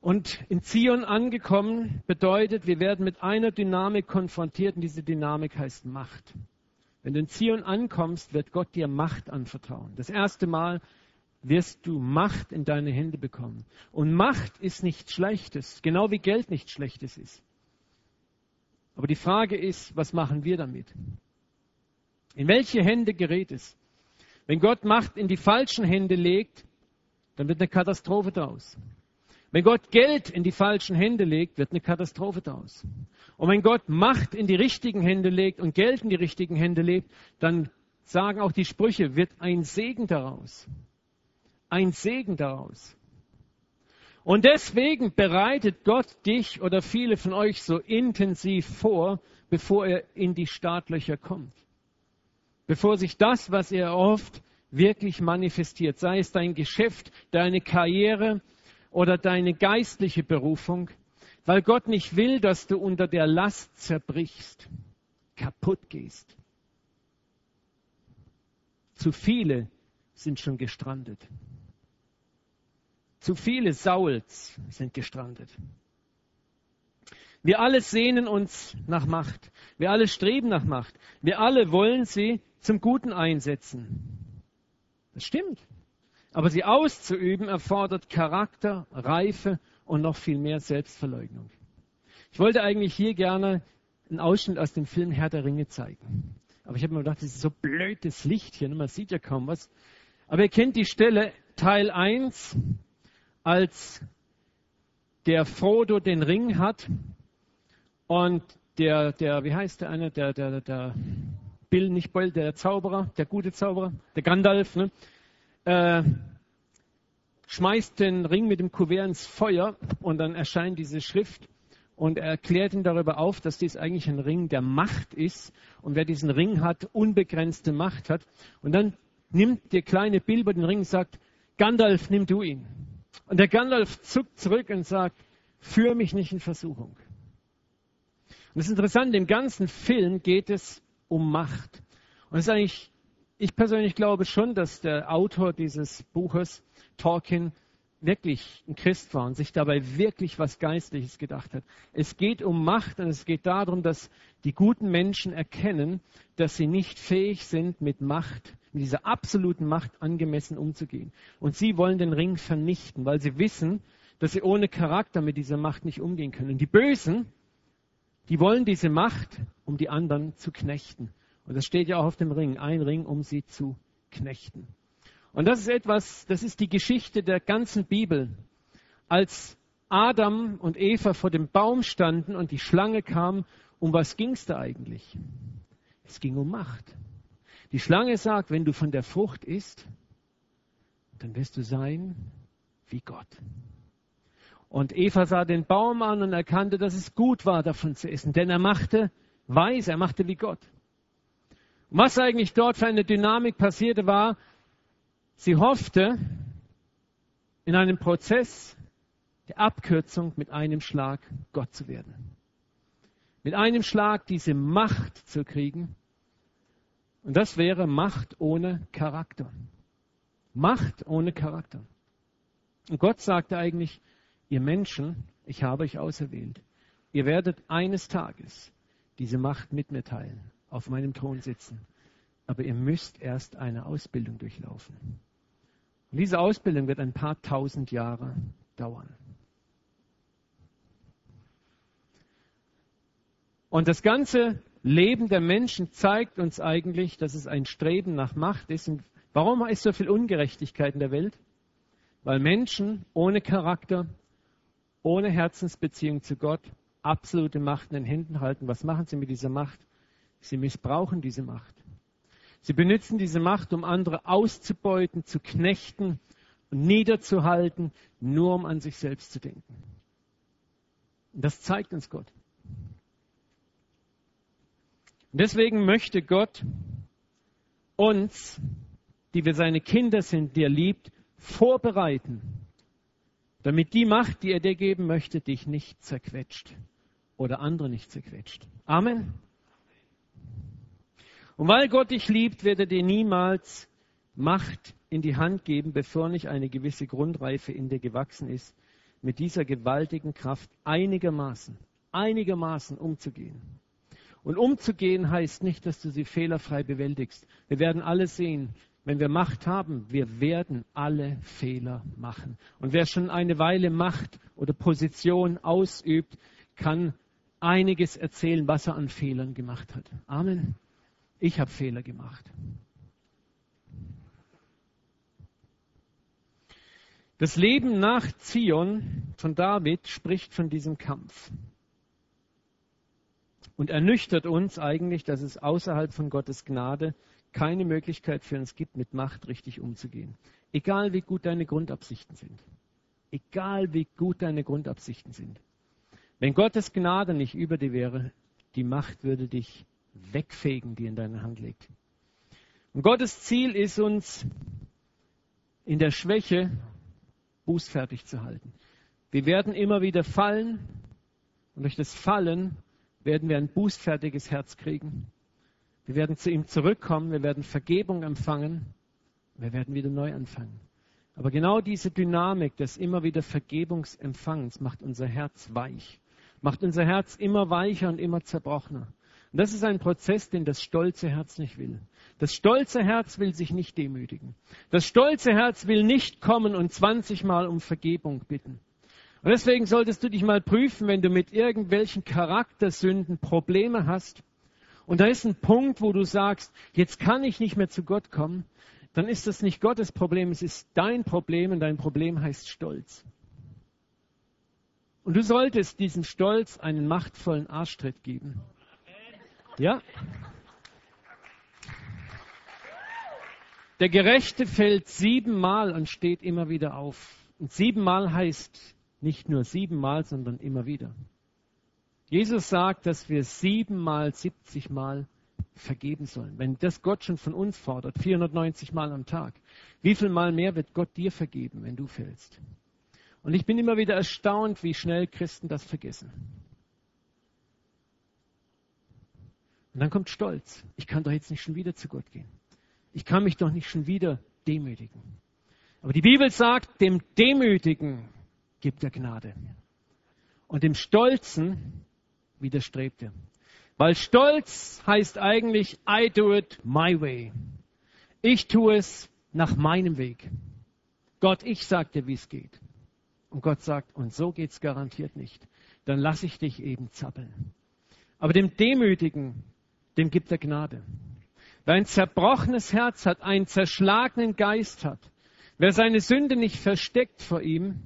Und in Zion angekommen bedeutet, wir werden mit einer Dynamik konfrontiert und diese Dynamik heißt Macht. Wenn du in Zion ankommst, wird Gott dir Macht anvertrauen. Das erste Mal wirst du Macht in deine Hände bekommen. Und Macht ist nichts Schlechtes, genau wie Geld nichts Schlechtes ist. Aber die Frage ist, was machen wir damit? In welche Hände gerät es? Wenn Gott Macht in die falschen Hände legt, dann wird eine Katastrophe daraus. Wenn Gott Geld in die falschen Hände legt, wird eine Katastrophe daraus. Und wenn Gott Macht in die richtigen Hände legt und Geld in die richtigen Hände legt, dann sagen auch die Sprüche, wird ein Segen daraus. Ein Segen daraus. Und deswegen bereitet Gott dich oder viele von euch so intensiv vor, bevor er in die Startlöcher kommt. Bevor sich das, was er oft wirklich manifestiert, sei es dein Geschäft, deine Karriere, oder deine geistliche Berufung, weil Gott nicht will, dass du unter der Last zerbrichst, kaputt gehst. Zu viele sind schon gestrandet. Zu viele Sauls sind gestrandet. Wir alle sehnen uns nach Macht. Wir alle streben nach Macht. Wir alle wollen sie zum Guten einsetzen. Das stimmt. Aber sie auszuüben erfordert Charakter, Reife und noch viel mehr Selbstverleugnung. Ich wollte eigentlich hier gerne einen Ausschnitt aus dem Film Herr der Ringe zeigen. Aber ich habe mir gedacht, das ist so blödes Licht hier, ne? man sieht ja kaum was. Aber ihr kennt die Stelle Teil 1, als der Frodo den Ring hat und der, der, wie heißt der eine, der, der, der Bill, nicht Bill, der Zauberer, der gute Zauberer, der Gandalf, ne? Äh, schmeißt den Ring mit dem Kuvert ins Feuer und dann erscheint diese Schrift und er erklärt ihn darüber auf, dass dies eigentlich ein Ring der Macht ist und wer diesen Ring hat, unbegrenzte Macht hat. Und dann nimmt der kleine Bilbo den Ring und sagt, Gandalf, nimm du ihn. Und der Gandalf zuckt zurück und sagt, führ mich nicht in Versuchung. Und das ist interessant, im ganzen Film geht es um Macht. Und es ist eigentlich, ich persönlich glaube schon, dass der Autor dieses Buches, Tolkien, wirklich ein Christ war und sich dabei wirklich was Geistliches gedacht hat. Es geht um Macht und es geht darum, dass die guten Menschen erkennen, dass sie nicht fähig sind, mit Macht, mit dieser absoluten Macht angemessen umzugehen. Und sie wollen den Ring vernichten, weil sie wissen, dass sie ohne Charakter mit dieser Macht nicht umgehen können. Und die Bösen, die wollen diese Macht, um die anderen zu knechten. Und das steht ja auch auf dem Ring, ein Ring, um sie zu knechten. Und das ist etwas, das ist die Geschichte der ganzen Bibel. Als Adam und Eva vor dem Baum standen und die Schlange kam, um was ging es da eigentlich? Es ging um Macht. Die Schlange sagt, wenn du von der Frucht isst, dann wirst du sein wie Gott. Und Eva sah den Baum an und erkannte, dass es gut war, davon zu essen, denn er machte weiß, er machte wie Gott. Und was eigentlich dort für eine Dynamik passierte, war, Sie hoffte, in einem Prozess der Abkürzung mit einem Schlag Gott zu werden. Mit einem Schlag diese Macht zu kriegen. Und das wäre Macht ohne Charakter. Macht ohne Charakter. Und Gott sagte eigentlich, ihr Menschen, ich habe euch auserwählt. Ihr werdet eines Tages diese Macht mit mir teilen, auf meinem Thron sitzen. Aber ihr müsst erst eine Ausbildung durchlaufen. Und diese Ausbildung wird ein paar tausend Jahre dauern. Und das ganze Leben der Menschen zeigt uns eigentlich, dass es ein Streben nach Macht ist. Und warum ist so viel Ungerechtigkeit in der Welt? Weil Menschen ohne Charakter, ohne Herzensbeziehung zu Gott absolute Macht in den Händen halten. Was machen sie mit dieser Macht? Sie missbrauchen diese Macht. Sie benutzen diese Macht, um andere auszubeuten, zu knechten und niederzuhalten, nur um an sich selbst zu denken. Und das zeigt uns Gott. Und deswegen möchte Gott uns, die wir seine Kinder sind, die er liebt, vorbereiten, damit die Macht, die er dir geben möchte, dich nicht zerquetscht oder andere nicht zerquetscht. Amen. Und weil Gott dich liebt, wird er dir niemals Macht in die Hand geben, bevor nicht eine gewisse Grundreife in dir gewachsen ist, mit dieser gewaltigen Kraft einigermaßen, einigermaßen umzugehen. Und umzugehen heißt nicht, dass du sie fehlerfrei bewältigst. Wir werden alle sehen, wenn wir Macht haben, wir werden alle Fehler machen. Und wer schon eine Weile Macht oder Position ausübt, kann einiges erzählen, was er an Fehlern gemacht hat. Amen. Ich habe Fehler gemacht. Das Leben nach Zion von David spricht von diesem Kampf und ernüchtert uns eigentlich, dass es außerhalb von Gottes Gnade keine Möglichkeit für uns gibt, mit Macht richtig umzugehen. Egal wie gut deine Grundabsichten sind. Egal wie gut deine Grundabsichten sind. Wenn Gottes Gnade nicht über dir wäre, die Macht würde dich wegfegen, die in deiner Hand liegt. Und Gottes Ziel ist uns in der Schwäche bußfertig zu halten. Wir werden immer wieder fallen und durch das Fallen werden wir ein bußfertiges Herz kriegen. Wir werden zu ihm zurückkommen, wir werden Vergebung empfangen, wir werden wieder neu anfangen. Aber genau diese Dynamik des immer wieder Vergebungsempfangens macht unser Herz weich, macht unser Herz immer weicher und immer zerbrochener. Und das ist ein Prozess, den das stolze Herz nicht will. Das stolze Herz will sich nicht demütigen. Das stolze Herz will nicht kommen und 20 Mal um Vergebung bitten. Und deswegen solltest du dich mal prüfen, wenn du mit irgendwelchen Charaktersünden Probleme hast. Und da ist ein Punkt, wo du sagst, jetzt kann ich nicht mehr zu Gott kommen. Dann ist das nicht Gottes Problem, es ist dein Problem und dein Problem heißt Stolz. Und du solltest diesem Stolz einen machtvollen Arschtritt geben. Ja? Der Gerechte fällt siebenmal und steht immer wieder auf. Und siebenmal heißt nicht nur siebenmal, sondern immer wieder. Jesus sagt, dass wir siebenmal, siebzigmal vergeben sollen. Wenn das Gott schon von uns fordert, 490 Mal am Tag, wie viel Mal mehr wird Gott dir vergeben, wenn du fällst? Und ich bin immer wieder erstaunt, wie schnell Christen das vergessen. Und dann kommt Stolz. Ich kann doch jetzt nicht schon wieder zu Gott gehen. Ich kann mich doch nicht schon wieder demütigen. Aber die Bibel sagt, dem Demütigen gibt er Gnade. Und dem Stolzen widerstrebt er. Weil Stolz heißt eigentlich, I do it my way. Ich tue es nach meinem Weg. Gott, ich sag dir, wie es geht. Und Gott sagt, und so geht's garantiert nicht. Dann lasse ich dich eben zappeln. Aber dem Demütigen, dem gibt er Gnade. Wer ein zerbrochenes Herz hat, einen zerschlagenen Geist hat, wer seine Sünde nicht versteckt vor ihm,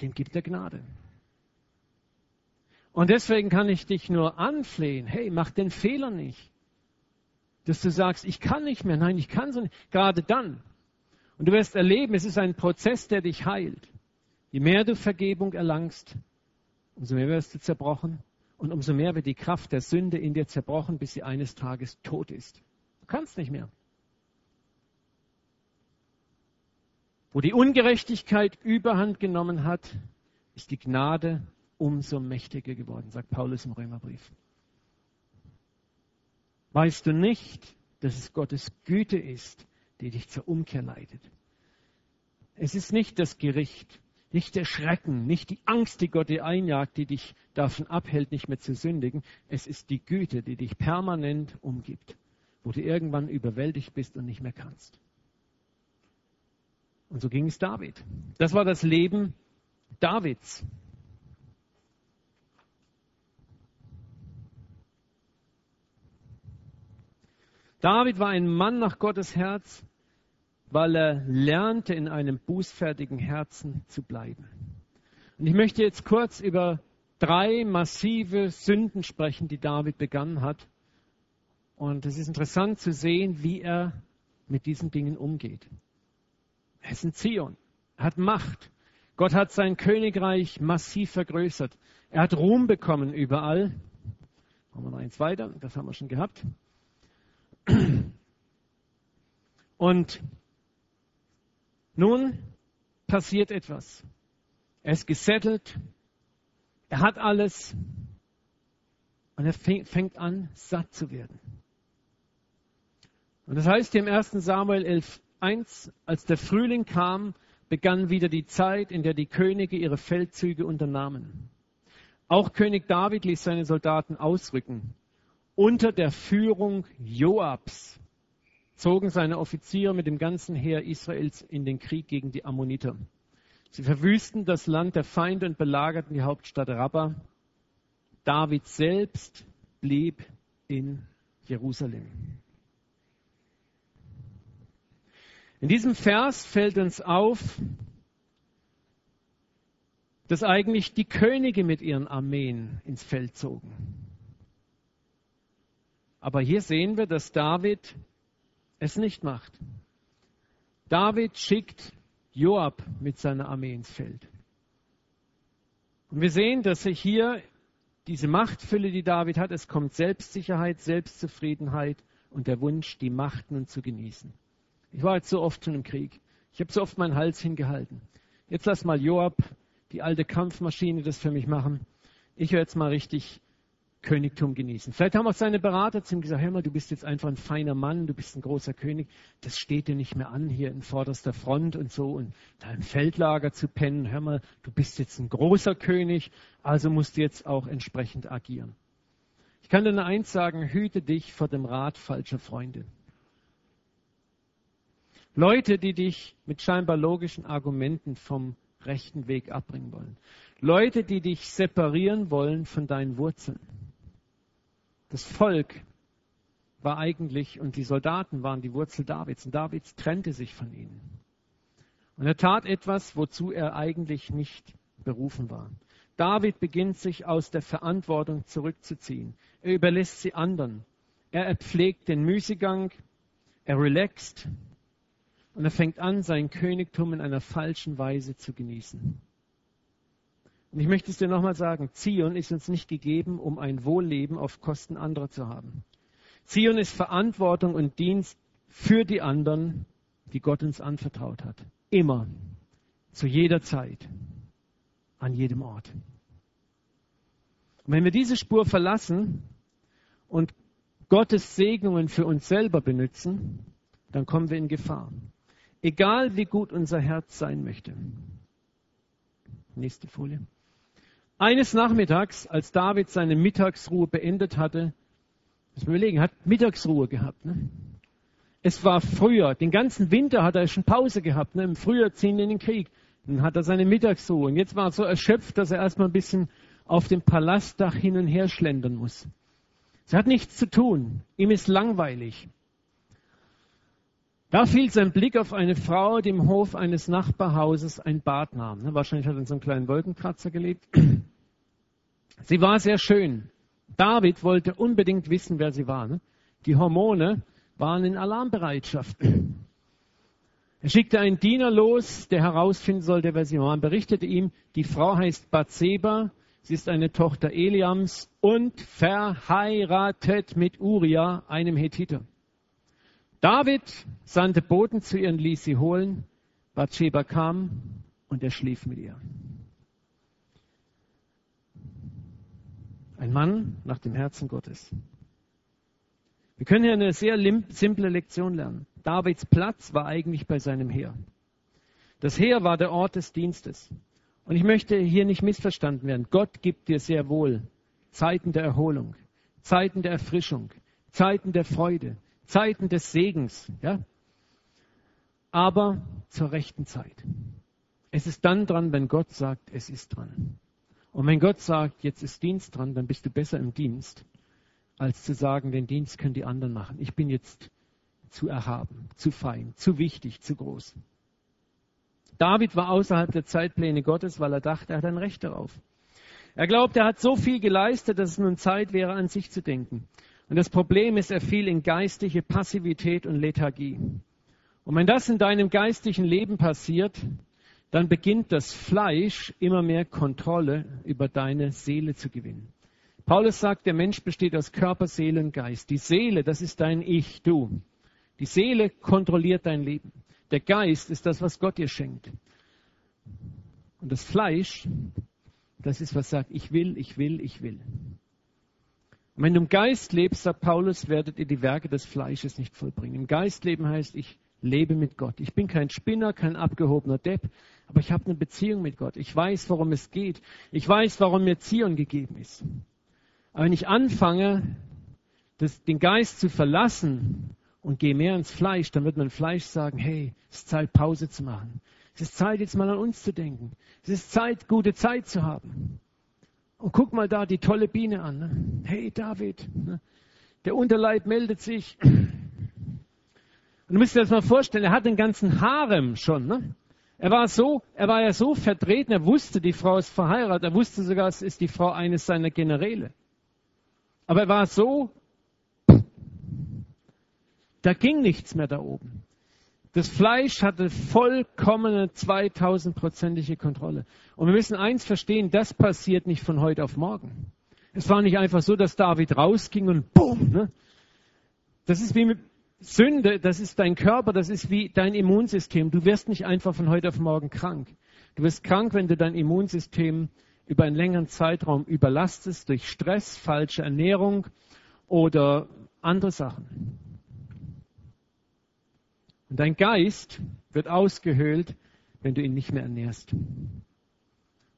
dem gibt er Gnade. Und deswegen kann ich dich nur anflehen, hey, mach den Fehler nicht. Dass du sagst, ich kann nicht mehr, nein, ich kann so nicht. Gerade dann. Und du wirst erleben, es ist ein Prozess, der dich heilt. Je mehr du Vergebung erlangst, umso mehr wirst du zerbrochen und umso mehr wird die Kraft der Sünde in dir zerbrochen, bis sie eines Tages tot ist. Du kannst nicht mehr. Wo die Ungerechtigkeit überhand genommen hat, ist die Gnade umso mächtiger geworden, sagt Paulus im Römerbrief. Weißt du nicht, dass es Gottes Güte ist, die dich zur Umkehr leitet? Es ist nicht das Gericht, nicht der Schrecken, nicht die Angst, die Gott dir einjagt, die dich davon abhält, nicht mehr zu sündigen. Es ist die Güte, die dich permanent umgibt, wo du irgendwann überwältigt bist und nicht mehr kannst. Und so ging es David. Das war das Leben Davids. David war ein Mann nach Gottes Herz, weil er lernte, in einem bußfertigen Herzen zu bleiben. Und ich möchte jetzt kurz über drei massive Sünden sprechen, die David begangen hat. Und es ist interessant zu sehen, wie er mit diesen Dingen umgeht. Er ist in Zion, er hat Macht. Gott hat sein Königreich massiv vergrößert. Er hat Ruhm bekommen überall. Machen wir noch eins weiter, das haben wir schon gehabt. Und nun passiert etwas. Er ist gesettelt, er hat alles und er fängt an, satt zu werden. Und das heißt im 1. Samuel 11.1, als der Frühling kam, begann wieder die Zeit, in der die Könige ihre Feldzüge unternahmen. Auch König David ließ seine Soldaten ausrücken unter der Führung Joabs zogen seine Offiziere mit dem ganzen Heer Israels in den Krieg gegen die Ammoniter. Sie verwüsten das Land der Feinde und belagerten die Hauptstadt Rabbah. David selbst blieb in Jerusalem. In diesem Vers fällt uns auf, dass eigentlich die Könige mit ihren Armeen ins Feld zogen. Aber hier sehen wir, dass David es nicht macht. David schickt Joab mit seiner Armee ins Feld. Und wir sehen, dass sich hier diese Machtfülle, die David hat, es kommt Selbstsicherheit, Selbstzufriedenheit und der Wunsch, die Macht nun zu genießen. Ich war jetzt so oft schon im Krieg. Ich habe so oft meinen Hals hingehalten. Jetzt lass mal Joab, die alte Kampfmaschine, das für mich machen. Ich höre jetzt mal richtig Königtum genießen. Vielleicht haben auch seine Berater zu ihm gesagt, hör mal, du bist jetzt einfach ein feiner Mann, du bist ein großer König, das steht dir nicht mehr an, hier in vorderster Front und so und da im Feldlager zu pennen. Hör mal, du bist jetzt ein großer König, also musst du jetzt auch entsprechend agieren. Ich kann dir nur eins sagen, hüte dich vor dem Rat falscher Freunde. Leute, die dich mit scheinbar logischen Argumenten vom rechten Weg abbringen wollen. Leute, die dich separieren wollen von deinen Wurzeln. Das Volk war eigentlich und die Soldaten waren die Wurzel Davids und Davids trennte sich von ihnen. Und er tat etwas, wozu er eigentlich nicht berufen war. David beginnt sich aus der Verantwortung zurückzuziehen. Er überlässt sie anderen. Er pflegt den Müßiggang, er relaxt und er fängt an, sein Königtum in einer falschen Weise zu genießen. Und ich möchte es dir nochmal sagen, Zion ist uns nicht gegeben, um ein Wohlleben auf Kosten anderer zu haben. Zion ist Verantwortung und Dienst für die anderen, die Gott uns anvertraut hat. Immer, zu jeder Zeit, an jedem Ort. Und wenn wir diese Spur verlassen und Gottes Segnungen für uns selber benutzen, dann kommen wir in Gefahr. Egal wie gut unser Herz sein möchte. Nächste Folie. Eines Nachmittags, als David seine Mittagsruhe beendet hatte, muss man überlegen, hat Mittagsruhe gehabt. Ne? Es war Frühjahr, den ganzen Winter hat er schon Pause gehabt. Ne? Im Frühjahr ziehen in den Krieg. Dann hat er seine Mittagsruhe. Und jetzt war er so erschöpft, dass er erstmal ein bisschen auf dem Palastdach hin und her schlendern muss. Sie hat nichts zu tun. Ihm ist langweilig. Da fiel sein Blick auf eine Frau, die im Hof eines Nachbarhauses ein Bad nahm. Ne, wahrscheinlich hat er in so einem kleinen Wolkenkratzer gelebt. Sie war sehr schön. David wollte unbedingt wissen, wer sie war. Ne? Die Hormone waren in Alarmbereitschaft. Er schickte einen Diener los, der herausfinden sollte, wer sie war. Man berichtete ihm, die Frau heißt Bathseba, sie ist eine Tochter Eliams und verheiratet mit Uriah, einem Hethiter. David sandte Boten zu ihr und ließ sie holen. Bathsheba kam und er schlief mit ihr. Ein Mann nach dem Herzen Gottes. Wir können hier eine sehr simple Lektion lernen. Davids Platz war eigentlich bei seinem Heer. Das Heer war der Ort des Dienstes. Und ich möchte hier nicht missverstanden werden. Gott gibt dir sehr wohl Zeiten der Erholung, Zeiten der Erfrischung, Zeiten der Freude, Zeiten des Segens, ja. Aber zur rechten Zeit. Es ist dann dran, wenn Gott sagt, es ist dran. Und wenn Gott sagt, jetzt ist Dienst dran, dann bist du besser im Dienst, als zu sagen, den Dienst können die anderen machen. Ich bin jetzt zu erhaben, zu fein, zu wichtig, zu groß. David war außerhalb der Zeitpläne Gottes, weil er dachte, er hat ein Recht darauf. Er glaubt, er hat so viel geleistet, dass es nun Zeit wäre, an sich zu denken. Und das Problem ist, er fiel in geistliche Passivität und Lethargie. Und wenn das in deinem geistlichen Leben passiert, dann beginnt das Fleisch immer mehr Kontrolle über deine Seele zu gewinnen. Paulus sagt, der Mensch besteht aus Körper, Seele und Geist. Die Seele, das ist dein Ich, du. Die Seele kontrolliert dein Leben. Der Geist ist das, was Gott dir schenkt. Und das Fleisch, das ist, was sagt, ich will, ich will, ich will. Und wenn du im Geist lebst, sagt Paulus, werdet ihr die Werke des Fleisches nicht vollbringen. Im Geist leben heißt, ich lebe mit Gott. Ich bin kein Spinner, kein abgehobener Depp, aber ich habe eine Beziehung mit Gott. Ich weiß, worum es geht. Ich weiß, warum mir Zion gegeben ist. Aber wenn ich anfange, das, den Geist zu verlassen und gehe mehr ins Fleisch, dann wird mein Fleisch sagen, hey, es ist Zeit, Pause zu machen. Es ist Zeit, jetzt mal an uns zu denken. Es ist Zeit, gute Zeit zu haben. Und guck mal da die tolle Biene an. Ne? Hey David, ne? der Unterleib meldet sich. Und du musst dir das mal vorstellen, er hat den ganzen Harem schon. Ne? Er war so, er war ja so vertreten, er wusste, die Frau ist verheiratet, er wusste sogar, es ist die Frau eines seiner Generäle. Aber er war so, da ging nichts mehr da oben. Das Fleisch hatte vollkommene 2000-prozentige Kontrolle. Und wir müssen eins verstehen, das passiert nicht von heute auf morgen. Es war nicht einfach so, dass David rausging und boom. Ne? Das ist wie mit Sünde, das ist dein Körper, das ist wie dein Immunsystem. Du wirst nicht einfach von heute auf morgen krank. Du wirst krank, wenn du dein Immunsystem über einen längeren Zeitraum überlastest durch Stress, falsche Ernährung oder andere Sachen. Und dein Geist wird ausgehöhlt, wenn du ihn nicht mehr ernährst.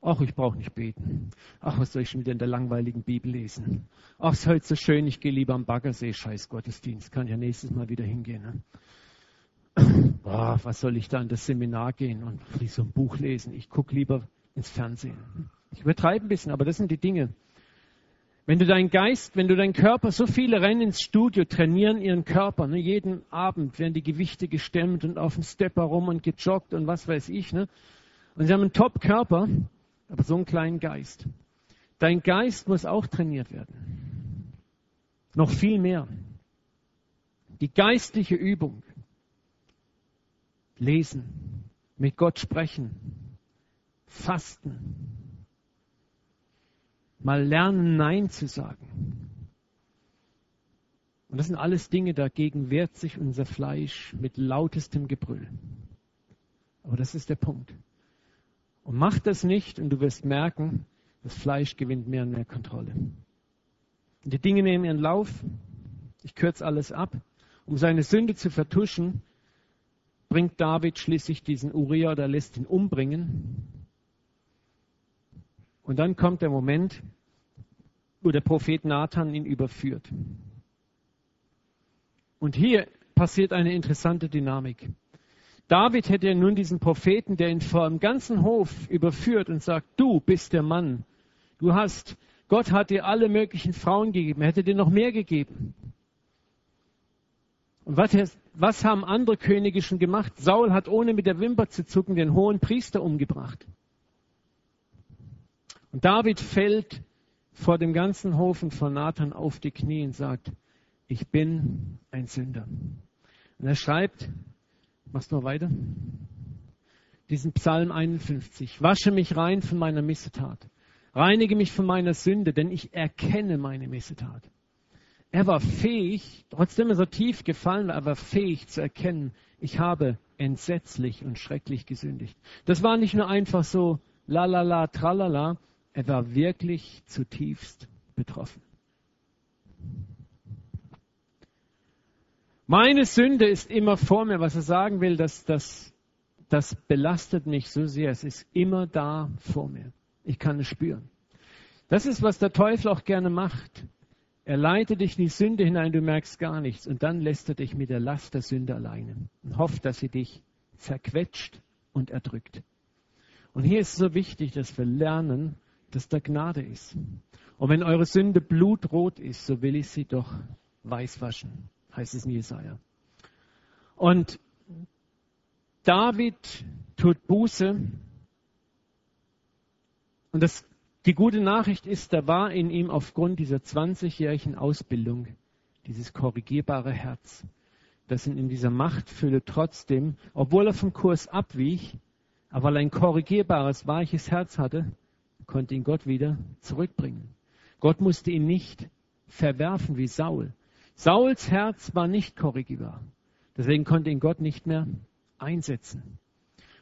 Ach, ich brauche nicht beten. Ach, was soll ich schon wieder in der langweiligen Bibel lesen? Ach, es ist heute so schön, ich gehe lieber am Baggersee, scheiß Gottesdienst. Kann ja nächstes Mal wieder hingehen. Ne? Boah, was soll ich da in das Seminar gehen und so ein Buch lesen? Ich gucke lieber ins Fernsehen. Ich übertreibe ein bisschen, aber das sind die Dinge. Wenn du deinen Geist, wenn du deinen Körper, so viele rennen ins Studio, trainieren ihren Körper. Ne? Jeden Abend werden die Gewichte gestemmt und auf dem Stepper rum und gejoggt und was weiß ich. Ne? Und sie haben einen Top-Körper, aber so einen kleinen Geist. Dein Geist muss auch trainiert werden. Noch viel mehr. Die geistliche Übung. Lesen, mit Gott sprechen, fasten, mal lernen, Nein zu sagen. Und das sind alles Dinge, dagegen wehrt sich unser Fleisch mit lautestem Gebrüll. Aber das ist der Punkt. Und mach das nicht und du wirst merken, das Fleisch gewinnt mehr und mehr Kontrolle. Und die Dinge nehmen ihren Lauf. Ich kürze alles ab. Um seine Sünde zu vertuschen, bringt David schließlich diesen Uriah oder lässt ihn umbringen. Und dann kommt der Moment, wo der Prophet Nathan ihn überführt. Und hier passiert eine interessante Dynamik. David hätte ja nun diesen Propheten, der ihn vor dem ganzen Hof überführt und sagt, du bist der Mann. Du hast, Gott hat dir alle möglichen Frauen gegeben. Er hätte dir noch mehr gegeben. Und was, was haben andere Könige schon gemacht? Saul hat ohne mit der Wimper zu zucken den hohen Priester umgebracht. Und David fällt vor dem ganzen Hof von Nathan auf die Knie und sagt, ich bin ein Sünder. Und er schreibt, machst du mal weiter, diesen Psalm 51, wasche mich rein von meiner Missetat, reinige mich von meiner Sünde, denn ich erkenne meine Missetat. Er war fähig, trotzdem er so tief gefallen war, er war fähig zu erkennen, ich habe entsetzlich und schrecklich gesündigt. Das war nicht nur einfach so la la la tralala, er war wirklich zutiefst betroffen. Meine Sünde ist immer vor mir. Was er sagen will, das, das, das belastet mich so sehr. Es ist immer da vor mir. Ich kann es spüren. Das ist, was der Teufel auch gerne macht. Er leitet dich in die Sünde hinein, du merkst gar nichts. Und dann lässt er dich mit der Last der Sünde alleine und hofft, dass sie dich zerquetscht und erdrückt. Und hier ist es so wichtig, dass wir lernen, dass da Gnade ist. Und wenn eure Sünde blutrot ist, so will ich sie doch weiß waschen heißt es in Jesaja. Und David tut Buße. Und das, die gute Nachricht ist, da war in ihm aufgrund dieser 20-jährigen Ausbildung dieses korrigierbare Herz, das ihn in dieser Machtfülle trotzdem, obwohl er vom Kurs abwich, aber weil er ein korrigierbares, weiches Herz hatte, konnte ihn Gott wieder zurückbringen. Gott musste ihn nicht verwerfen wie Saul, Sauls Herz war nicht korrigierbar. Deswegen konnte ihn Gott nicht mehr einsetzen.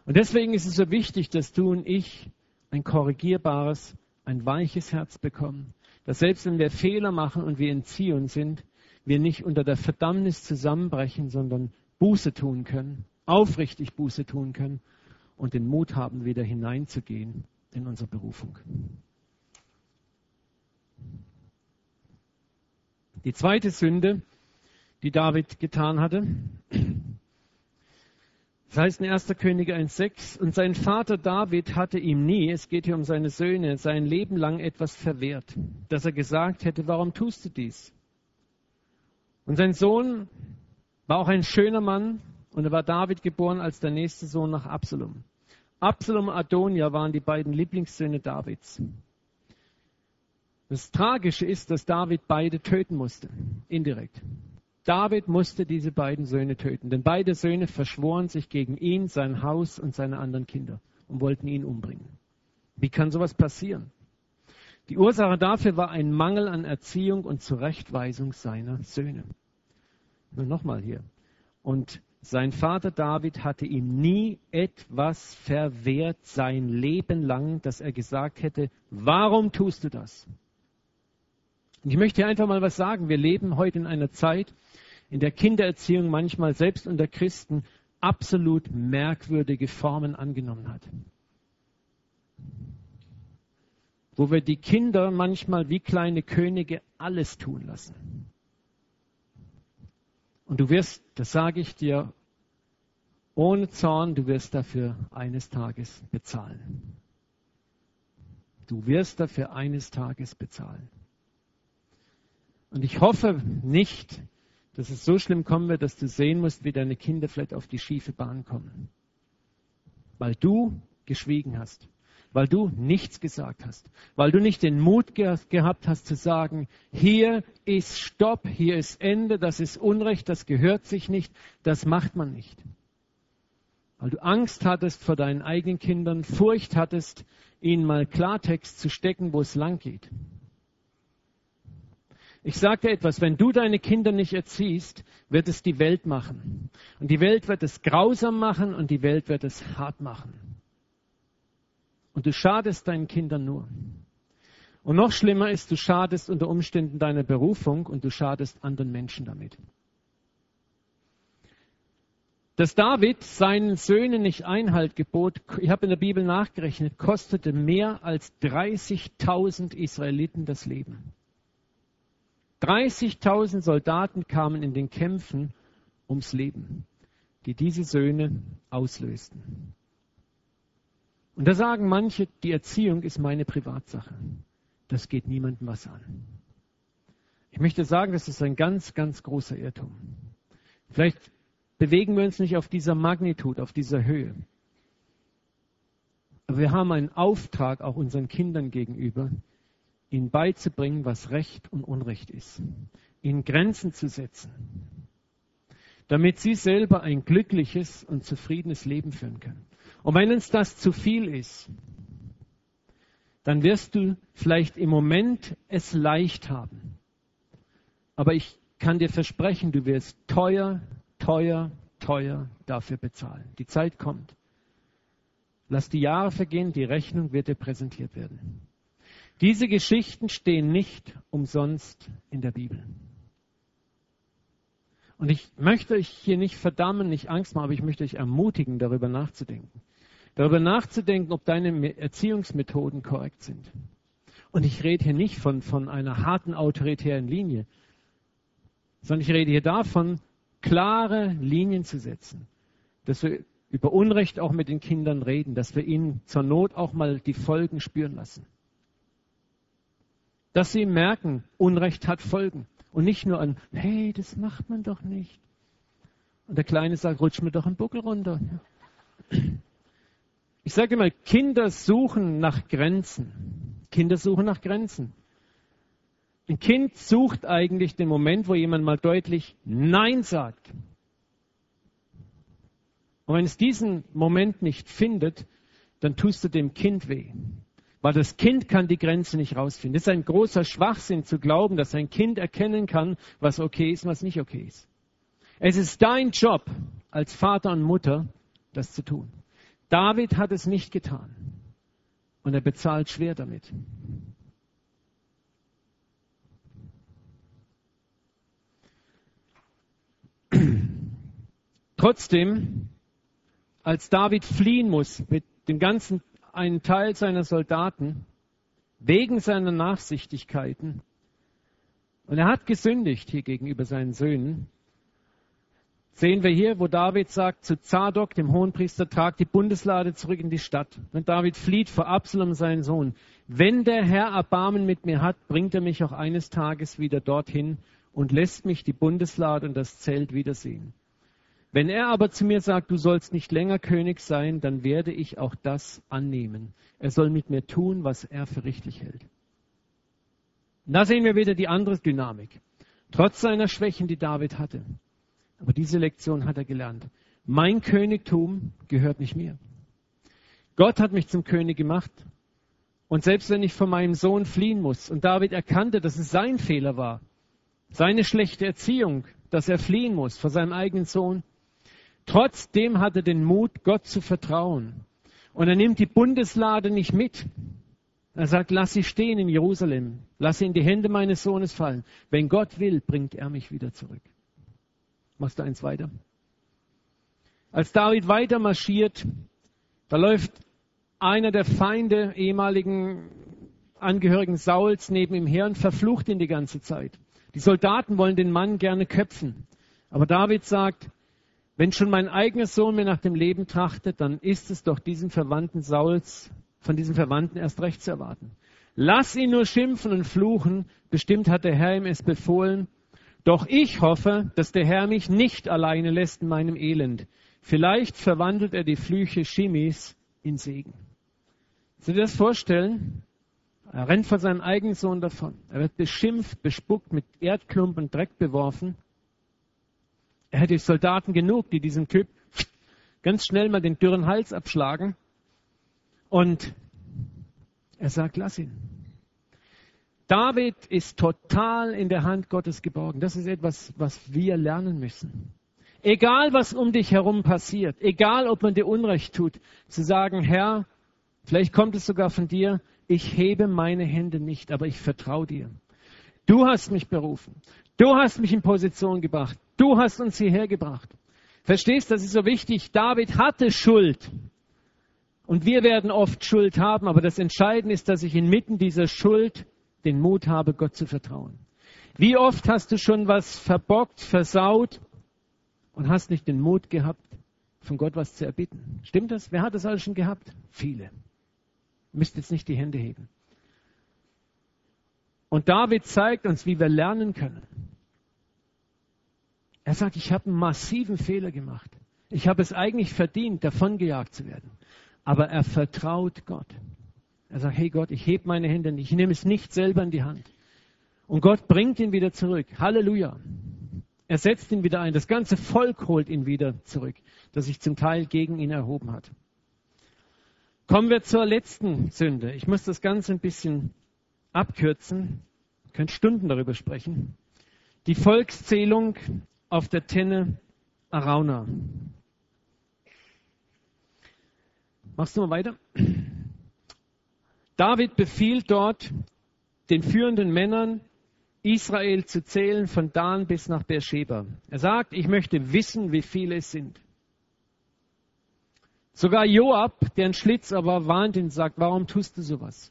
Und deswegen ist es so wichtig, dass du und ich ein korrigierbares, ein weiches Herz bekommen. Dass selbst wenn wir Fehler machen und wir in Zion sind, wir nicht unter der Verdammnis zusammenbrechen, sondern Buße tun können, aufrichtig Buße tun können und den Mut haben, wieder hineinzugehen in unsere Berufung. Die zweite Sünde, die David getan hatte, das heißt in 1. Könige 1,6, und sein Vater David hatte ihm nie, es geht hier um seine Söhne, sein Leben lang etwas verwehrt, dass er gesagt hätte, warum tust du dies? Und sein Sohn war auch ein schöner Mann und er war David geboren als der nächste Sohn nach Absalom. Absalom und Adonia waren die beiden Lieblingssöhne Davids. Das Tragische ist, dass David beide töten musste, indirekt. David musste diese beiden Söhne töten, denn beide Söhne verschworen sich gegen ihn, sein Haus und seine anderen Kinder und wollten ihn umbringen. Wie kann sowas passieren? Die Ursache dafür war ein Mangel an Erziehung und Zurechtweisung seiner Söhne. Nur nochmal hier. Und sein Vater David hatte ihm nie etwas verwehrt sein Leben lang, dass er gesagt hätte, warum tust du das? Und ich möchte hier einfach mal was sagen. Wir leben heute in einer Zeit, in der Kindererziehung manchmal selbst unter Christen absolut merkwürdige Formen angenommen hat. Wo wir die Kinder manchmal wie kleine Könige alles tun lassen. Und du wirst, das sage ich dir, ohne Zorn, du wirst dafür eines Tages bezahlen. Du wirst dafür eines Tages bezahlen. Und ich hoffe nicht, dass es so schlimm kommen wird, dass du sehen musst, wie deine Kinder vielleicht auf die schiefe Bahn kommen. Weil du geschwiegen hast, weil du nichts gesagt hast, weil du nicht den Mut ge gehabt hast zu sagen, hier ist Stopp, hier ist Ende, das ist Unrecht, das gehört sich nicht, das macht man nicht. Weil du Angst hattest vor deinen eigenen Kindern, Furcht hattest, ihnen mal Klartext zu stecken, wo es lang geht. Ich sage dir etwas, wenn du deine Kinder nicht erziehst, wird es die Welt machen. Und die Welt wird es grausam machen und die Welt wird es hart machen. Und du schadest deinen Kindern nur. Und noch schlimmer ist, du schadest unter Umständen deiner Berufung und du schadest anderen Menschen damit. Dass David seinen Söhnen nicht Einhalt gebot, ich habe in der Bibel nachgerechnet, kostete mehr als 30.000 Israeliten das Leben. 30.000 Soldaten kamen in den Kämpfen ums Leben, die diese Söhne auslösten. Und da sagen manche, die Erziehung ist meine Privatsache. Das geht niemandem was an. Ich möchte sagen, das ist ein ganz, ganz großer Irrtum. Vielleicht bewegen wir uns nicht auf dieser Magnitud, auf dieser Höhe. Aber wir haben einen Auftrag auch unseren Kindern gegenüber, ihnen beizubringen, was Recht und Unrecht ist, ihnen Grenzen zu setzen, damit sie selber ein glückliches und zufriedenes Leben führen können. Und wenn uns das zu viel ist, dann wirst du vielleicht im Moment es leicht haben. Aber ich kann dir versprechen, du wirst teuer, teuer, teuer dafür bezahlen. Die Zeit kommt. Lass die Jahre vergehen, die Rechnung wird dir präsentiert werden. Diese Geschichten stehen nicht umsonst in der Bibel. Und ich möchte euch hier nicht verdammen, nicht Angst machen, aber ich möchte euch ermutigen, darüber nachzudenken. Darüber nachzudenken, ob deine Erziehungsmethoden korrekt sind. Und ich rede hier nicht von, von einer harten autoritären Linie, sondern ich rede hier davon, klare Linien zu setzen. Dass wir über Unrecht auch mit den Kindern reden, dass wir ihnen zur Not auch mal die Folgen spüren lassen dass sie merken, Unrecht hat Folgen. Und nicht nur an, hey, das macht man doch nicht. Und der Kleine sagt, rutsch mir doch einen Buckel runter. Ich sage mal, Kinder suchen nach Grenzen. Kinder suchen nach Grenzen. Ein Kind sucht eigentlich den Moment, wo jemand mal deutlich Nein sagt. Und wenn es diesen Moment nicht findet, dann tust du dem Kind weh. Weil das Kind kann die Grenze nicht rausfinden. Es ist ein großer Schwachsinn zu glauben, dass ein Kind erkennen kann, was okay ist und was nicht okay ist. Es ist dein Job als Vater und Mutter, das zu tun. David hat es nicht getan. Und er bezahlt schwer damit. Trotzdem, als David fliehen muss mit dem ganzen einen Teil seiner Soldaten wegen seiner Nachsichtigkeiten. Und er hat gesündigt hier gegenüber seinen Söhnen. Sehen wir hier, wo David sagt zu Zadok, dem Hohenpriester, trag die Bundeslade zurück in die Stadt. Und David flieht vor Absalom, seinen Sohn. Wenn der Herr Erbarmen mit mir hat, bringt er mich auch eines Tages wieder dorthin und lässt mich die Bundeslade und das Zelt wiedersehen. Wenn er aber zu mir sagt, du sollst nicht länger König sein, dann werde ich auch das annehmen. Er soll mit mir tun, was er für richtig hält. Und da sehen wir wieder die andere Dynamik. Trotz seiner Schwächen, die David hatte. Aber diese Lektion hat er gelernt. Mein Königtum gehört nicht mir. Gott hat mich zum König gemacht. Und selbst wenn ich von meinem Sohn fliehen muss, und David erkannte, dass es sein Fehler war, seine schlechte Erziehung, dass er fliehen muss vor seinem eigenen Sohn, Trotzdem hat er den Mut, Gott zu vertrauen. Und er nimmt die Bundeslade nicht mit. Er sagt, lass sie stehen in Jerusalem. Lass sie in die Hände meines Sohnes fallen. Wenn Gott will, bringt er mich wieder zurück. Machst du eins weiter? Als David weiter marschiert, da läuft einer der Feinde, ehemaligen Angehörigen Sauls, neben ihm her und verflucht ihn die ganze Zeit. Die Soldaten wollen den Mann gerne köpfen. Aber David sagt, wenn schon mein eigener Sohn mir nach dem Leben trachtet, dann ist es doch diesen Verwandten Sauls, von diesen Verwandten erst recht zu erwarten. Lass ihn nur schimpfen und fluchen, bestimmt hat der Herr ihm es befohlen. Doch ich hoffe, dass der Herr mich nicht alleine lässt in meinem Elend. Vielleicht verwandelt er die Flüche Shimis in Segen. Dir das vorstellen? Er rennt von seinem eigenen Sohn davon. Er wird beschimpft, bespuckt, mit Erdklumpen Dreck beworfen. Er hätte Soldaten genug, die diesem Typ ganz schnell mal den dürren Hals abschlagen. Und er sagt, lass ihn. David ist total in der Hand Gottes geborgen. Das ist etwas, was wir lernen müssen. Egal, was um dich herum passiert, egal, ob man dir Unrecht tut, zu sagen, Herr, vielleicht kommt es sogar von dir, ich hebe meine Hände nicht, aber ich vertraue dir. Du hast mich berufen. Du hast mich in Position gebracht. Du hast uns hierher gebracht. Verstehst, das ist so wichtig. David hatte Schuld. Und wir werden oft Schuld haben, aber das Entscheidende ist, dass ich inmitten dieser Schuld den Mut habe, Gott zu vertrauen. Wie oft hast du schon was verbockt, versaut und hast nicht den Mut gehabt, von Gott was zu erbitten? Stimmt das? Wer hat das alles schon gehabt? Viele. Müsst jetzt nicht die Hände heben. Und David zeigt uns, wie wir lernen können. Er sagt, ich habe einen massiven Fehler gemacht. Ich habe es eigentlich verdient, davongejagt zu werden. Aber er vertraut Gott. Er sagt, hey Gott, ich heb meine Hände nicht, ich nehme es nicht selber in die Hand. Und Gott bringt ihn wieder zurück. Halleluja. Er setzt ihn wieder ein. Das ganze Volk holt ihn wieder zurück, das sich zum Teil gegen ihn erhoben hat. Kommen wir zur letzten Sünde. Ich muss das Ganze ein bisschen abkürzen. Ihr könnt Stunden darüber sprechen. Die Volkszählung auf der Tenne Arauna. Machst du mal weiter? David befiehlt dort den führenden Männern, Israel zu zählen von Dan bis nach Beersheba. Er sagt, ich möchte wissen, wie viele es sind. Sogar Joab, der ein Schlitz aber warnt ihn, sagt, warum tust du sowas?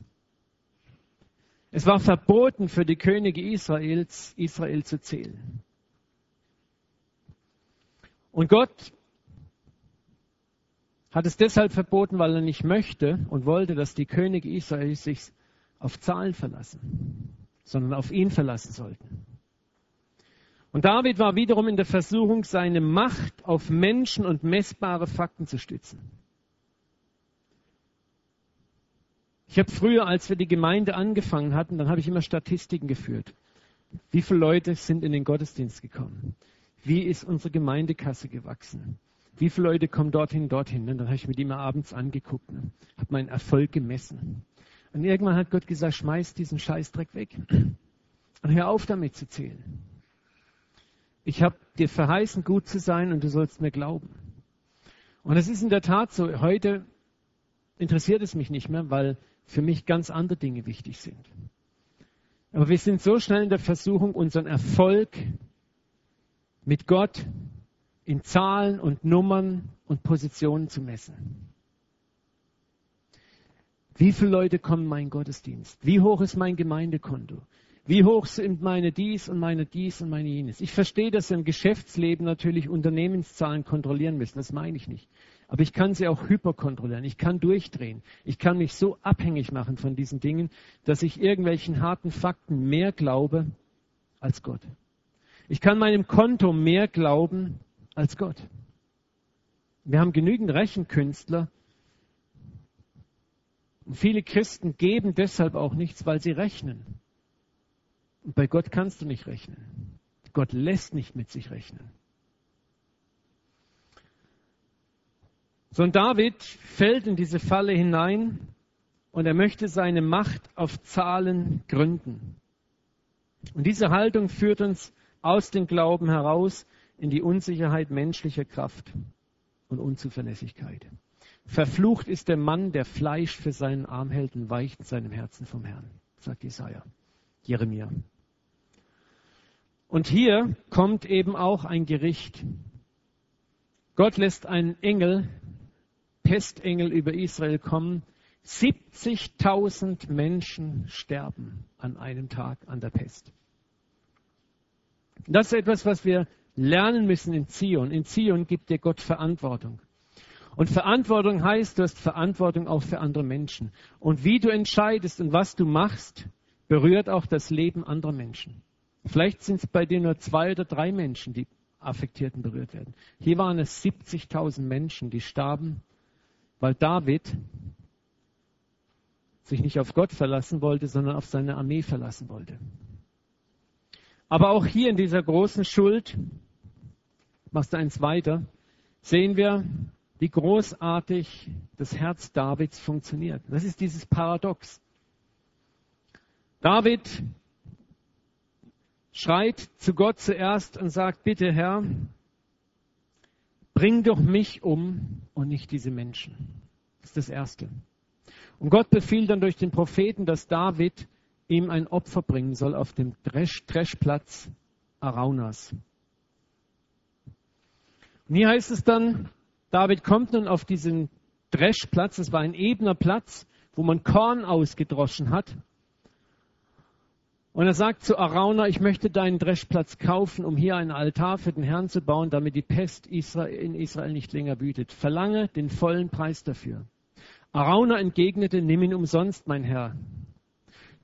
Es war verboten für die Könige Israels, Israel zu zählen. Und Gott hat es deshalb verboten, weil er nicht möchte und wollte, dass die Könige Israels sich auf Zahlen verlassen, sondern auf ihn verlassen sollten. Und David war wiederum in der Versuchung, seine Macht auf Menschen und messbare Fakten zu stützen. Ich habe früher, als wir die Gemeinde angefangen hatten, dann habe ich immer Statistiken geführt. Wie viele Leute sind in den Gottesdienst gekommen? Wie ist unsere Gemeindekasse gewachsen? Wie viele Leute kommen dorthin, dorthin? Und dann habe ich mir die mal abends angeguckt, ne? habe meinen Erfolg gemessen. Und irgendwann hat Gott gesagt, schmeiß diesen Scheißdreck weg und hör auf damit zu zählen. Ich habe dir verheißen, gut zu sein und du sollst mir glauben. Und es ist in der Tat so, heute interessiert es mich nicht mehr, weil für mich ganz andere Dinge wichtig sind. Aber wir sind so schnell in der Versuchung, unseren Erfolg mit Gott in Zahlen und Nummern und Positionen zu messen. Wie viele Leute kommen in meinen Gottesdienst? Wie hoch ist mein Gemeindekonto? Wie hoch sind meine dies und meine dies und meine jenes? Ich verstehe, dass wir im Geschäftsleben natürlich Unternehmenszahlen kontrollieren müssen. Das meine ich nicht. Aber ich kann sie auch hyperkontrollieren. Ich kann durchdrehen. Ich kann mich so abhängig machen von diesen Dingen, dass ich irgendwelchen harten Fakten mehr glaube als Gott. Ich kann meinem Konto mehr glauben als Gott. Wir haben genügend Rechenkünstler. Und viele Christen geben deshalb auch nichts, weil sie rechnen. Und bei Gott kannst du nicht rechnen. Gott lässt nicht mit sich rechnen. So und David fällt in diese Falle hinein und er möchte seine Macht auf Zahlen gründen. Und diese Haltung führt uns aus dem Glauben heraus in die Unsicherheit menschlicher Kraft und Unzuverlässigkeit. Verflucht ist der Mann, der Fleisch für seinen Arm hält und weicht in seinem Herzen vom Herrn, sagt Jesaja, Jeremia. Und hier kommt eben auch ein Gericht. Gott lässt einen Engel, Pestengel über Israel kommen. 70.000 Menschen sterben an einem Tag an der Pest. Das ist etwas, was wir lernen müssen in Zion. In Zion gibt dir Gott Verantwortung. Und Verantwortung heißt, du hast Verantwortung auch für andere Menschen. Und wie du entscheidest und was du machst, berührt auch das Leben anderer Menschen. Vielleicht sind es bei dir nur zwei oder drei Menschen, die Affektierten berührt werden. Hier waren es 70.000 Menschen, die starben, weil David sich nicht auf Gott verlassen wollte, sondern auf seine Armee verlassen wollte. Aber auch hier in dieser großen Schuld, machst du eins weiter, sehen wir, wie großartig das Herz Davids funktioniert. Das ist dieses Paradox. David schreit zu Gott zuerst und sagt, bitte Herr, bring doch mich um und nicht diese Menschen. Das ist das Erste. Und Gott befiehlt dann durch den Propheten, dass David ihm ein Opfer bringen soll auf dem Dreschplatz Araunas. Hier heißt es dann, David kommt nun auf diesen Dreschplatz, das war ein ebener Platz, wo man Korn ausgedroschen hat. Und er sagt zu Arauna, ich möchte deinen Dreschplatz kaufen, um hier einen Altar für den Herrn zu bauen, damit die Pest in Israel nicht länger wütet. Verlange den vollen Preis dafür. Arauna entgegnete, nimm ihn umsonst, mein Herr.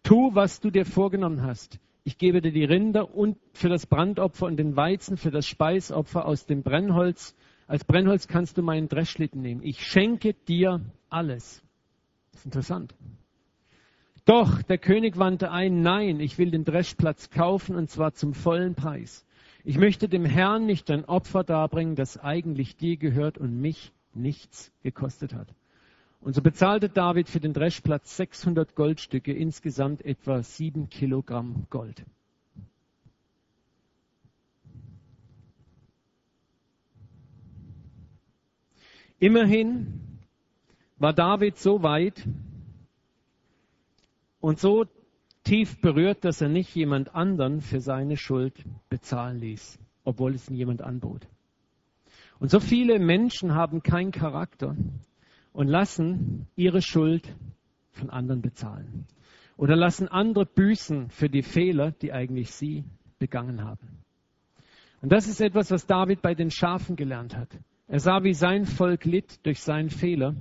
Tu, was du dir vorgenommen hast. Ich gebe dir die Rinder und für das Brandopfer und den Weizen für das Speisopfer aus dem Brennholz. Als Brennholz kannst du meinen Dreschlitten nehmen. Ich schenke dir alles. Das ist interessant. Doch der König wandte ein, nein, ich will den Dreschplatz kaufen und zwar zum vollen Preis. Ich möchte dem Herrn nicht ein Opfer darbringen, das eigentlich dir gehört und mich nichts gekostet hat. Und so bezahlte David für den Dreschplatz 600 Goldstücke, insgesamt etwa sieben Kilogramm Gold. Immerhin war David so weit und so tief berührt, dass er nicht jemand anderen für seine Schuld bezahlen ließ, obwohl es ihn jemand anbot. Und so viele Menschen haben keinen Charakter und lassen ihre Schuld von anderen bezahlen. Oder lassen andere büßen für die Fehler, die eigentlich sie begangen haben. Und das ist etwas, was David bei den Schafen gelernt hat. Er sah, wie sein Volk litt durch seinen Fehler.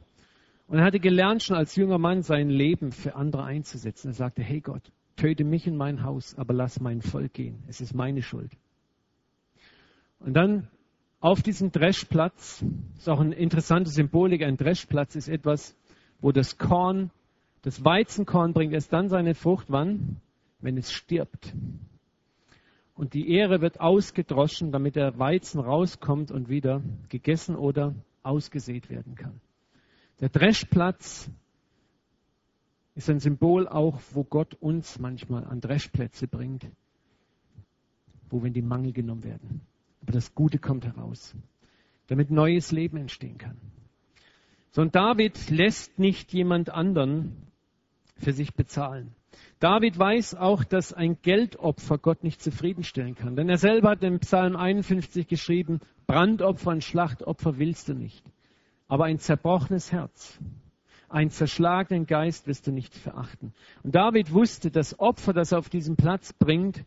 Und er hatte gelernt, schon als junger Mann sein Leben für andere einzusetzen. Er sagte, hey Gott, töte mich in mein Haus, aber lass mein Volk gehen. Es ist meine Schuld. Und dann auf diesem Dreschplatz, ist auch eine interessante Symbolik, ein Dreschplatz ist etwas, wo das Korn, das Weizenkorn bringt erst dann seine Frucht, wann? Wenn es stirbt. Und die Ehre wird ausgedroschen, damit der Weizen rauskommt und wieder gegessen oder ausgesät werden kann. Der Dreschplatz ist ein Symbol auch, wo Gott uns manchmal an Dreschplätze bringt, wo wir in die Mangel genommen werden. Aber das Gute kommt heraus, damit neues Leben entstehen kann. So, und David lässt nicht jemand anderen für sich bezahlen. David weiß auch, dass ein Geldopfer Gott nicht zufriedenstellen kann. Denn er selber hat im Psalm 51 geschrieben, Brandopfer und Schlachtopfer willst du nicht. Aber ein zerbrochenes Herz, einen zerschlagenen Geist wirst du nicht verachten. Und David wusste, das Opfer, das er auf diesem Platz bringt,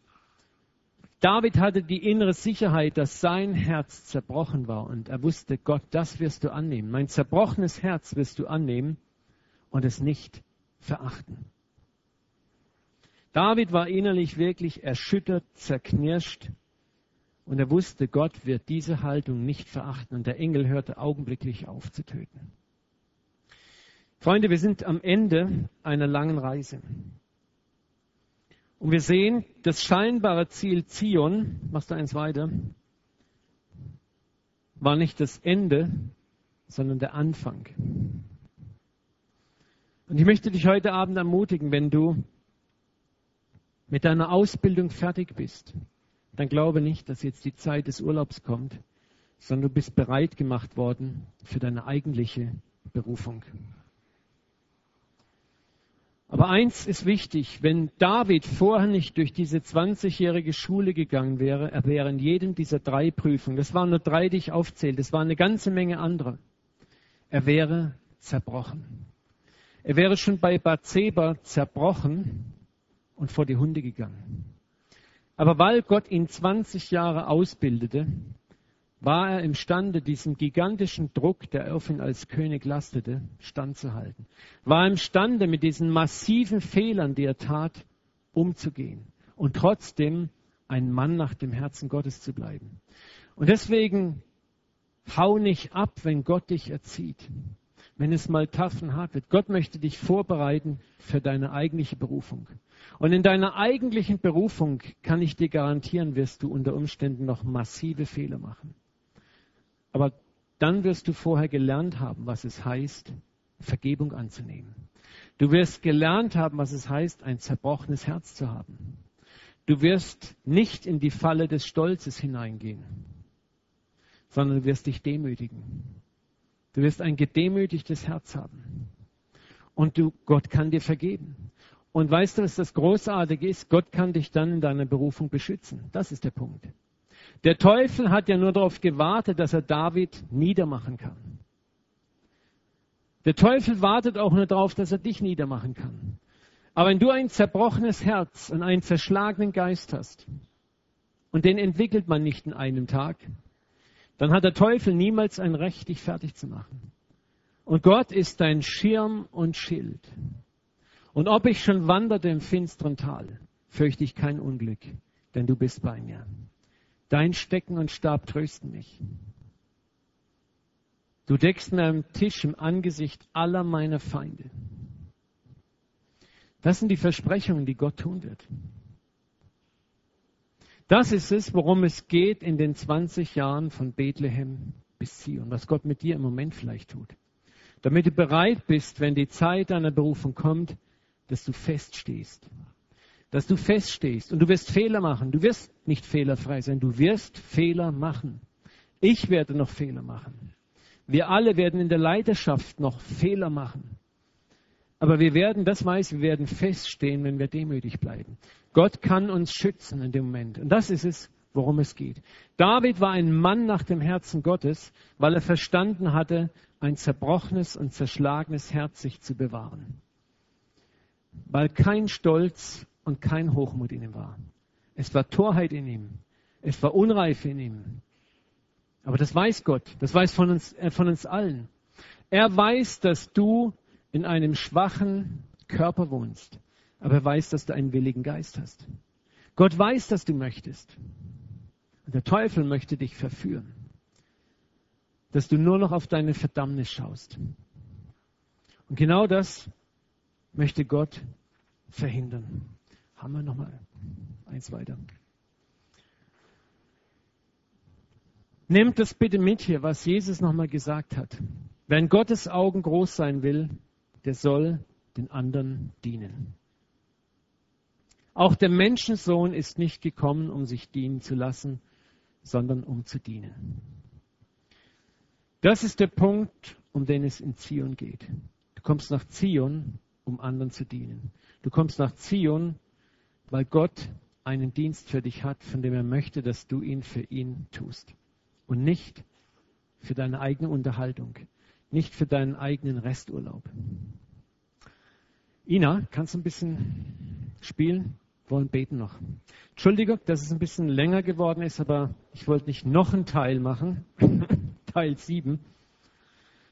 David hatte die innere Sicherheit, dass sein Herz zerbrochen war und er wusste, Gott, das wirst du annehmen. Mein zerbrochenes Herz wirst du annehmen und es nicht verachten. David war innerlich wirklich erschüttert, zerknirscht und er wusste, Gott wird diese Haltung nicht verachten und der Engel hörte augenblicklich auf zu töten. Freunde, wir sind am Ende einer langen Reise. Und wir sehen, das scheinbare Ziel Zion, machst du eins weiter, war nicht das Ende, sondern der Anfang. Und ich möchte dich heute Abend ermutigen, wenn du mit deiner Ausbildung fertig bist, dann glaube nicht, dass jetzt die Zeit des Urlaubs kommt, sondern du bist bereit gemacht worden für deine eigentliche Berufung. Aber eins ist wichtig, wenn David vorher nicht durch diese 20-jährige Schule gegangen wäre, er wäre in jedem dieser drei Prüfungen, das waren nur drei, die ich aufzähle, das waren eine ganze Menge andere, er wäre zerbrochen. Er wäre schon bei Bathseba zerbrochen und vor die Hunde gegangen. Aber weil Gott ihn 20 Jahre ausbildete, war er imstande, diesem gigantischen Druck, der auf ihn als König lastete, standzuhalten. War er imstande, mit diesen massiven Fehlern, die er tat, umzugehen und trotzdem ein Mann nach dem Herzen Gottes zu bleiben. Und deswegen hau nicht ab, wenn Gott dich erzieht, wenn es mal und hart wird. Gott möchte dich vorbereiten für deine eigentliche Berufung. Und in deiner eigentlichen Berufung kann ich dir garantieren, wirst du unter Umständen noch massive Fehler machen. Aber dann wirst du vorher gelernt haben, was es heißt, Vergebung anzunehmen. Du wirst gelernt haben, was es heißt, ein zerbrochenes Herz zu haben. Du wirst nicht in die Falle des Stolzes hineingehen, sondern du wirst dich demütigen. Du wirst ein gedemütigtes Herz haben. Und du, Gott kann dir vergeben. Und weißt du, was das Großartige ist? Gott kann dich dann in deiner Berufung beschützen. Das ist der Punkt. Der Teufel hat ja nur darauf gewartet, dass er David niedermachen kann. Der Teufel wartet auch nur darauf, dass er dich niedermachen kann. Aber wenn du ein zerbrochenes Herz und einen zerschlagenen Geist hast, und den entwickelt man nicht in einem Tag, dann hat der Teufel niemals ein Recht, dich fertig zu machen. Und Gott ist dein Schirm und Schild. Und ob ich schon wanderte im finsteren Tal, fürchte ich kein Unglück, denn du bist bei mir. Dein Stecken und Stab trösten mich. Du deckst mir am Tisch im Angesicht aller meiner Feinde. Das sind die Versprechungen, die Gott tun wird. Das ist es, worum es geht in den 20 Jahren von Bethlehem bis Zion, was Gott mit dir im Moment vielleicht tut. Damit du bereit bist, wenn die Zeit deiner Berufung kommt, dass du feststehst. Dass du feststehst und du wirst Fehler machen. Du wirst nicht fehlerfrei sein, du wirst Fehler machen. Ich werde noch Fehler machen. Wir alle werden in der Leiterschaft noch Fehler machen. Aber wir werden, das weiß, wir werden feststehen, wenn wir demütig bleiben. Gott kann uns schützen in dem Moment. Und das ist es, worum es geht. David war ein Mann nach dem Herzen Gottes, weil er verstanden hatte, ein zerbrochenes und zerschlagenes Herz sich zu bewahren weil kein Stolz und kein Hochmut in ihm war. Es war Torheit in ihm. Es war Unreife in ihm. Aber das weiß Gott. Das weiß von uns, äh, von uns allen. Er weiß, dass du in einem schwachen Körper wohnst. Aber er weiß, dass du einen willigen Geist hast. Gott weiß, dass du möchtest. Und der Teufel möchte dich verführen. Dass du nur noch auf deine Verdammnis schaust. Und genau das möchte Gott verhindern. Haben wir nochmal eins weiter. Nehmt das bitte mit hier, was Jesus nochmal gesagt hat. Wer in Gottes Augen groß sein will, der soll den anderen dienen. Auch der Menschensohn ist nicht gekommen, um sich dienen zu lassen, sondern um zu dienen. Das ist der Punkt, um den es in Zion geht. Du kommst nach Zion, um anderen zu dienen. Du kommst nach Zion, weil Gott einen Dienst für dich hat, von dem er möchte, dass du ihn für ihn tust. Und nicht für deine eigene Unterhaltung, nicht für deinen eigenen Resturlaub. Ina, kannst du ein bisschen spielen? Wollen beten noch. Entschuldigung, dass es ein bisschen länger geworden ist, aber ich wollte nicht noch einen Teil machen. Teil 7.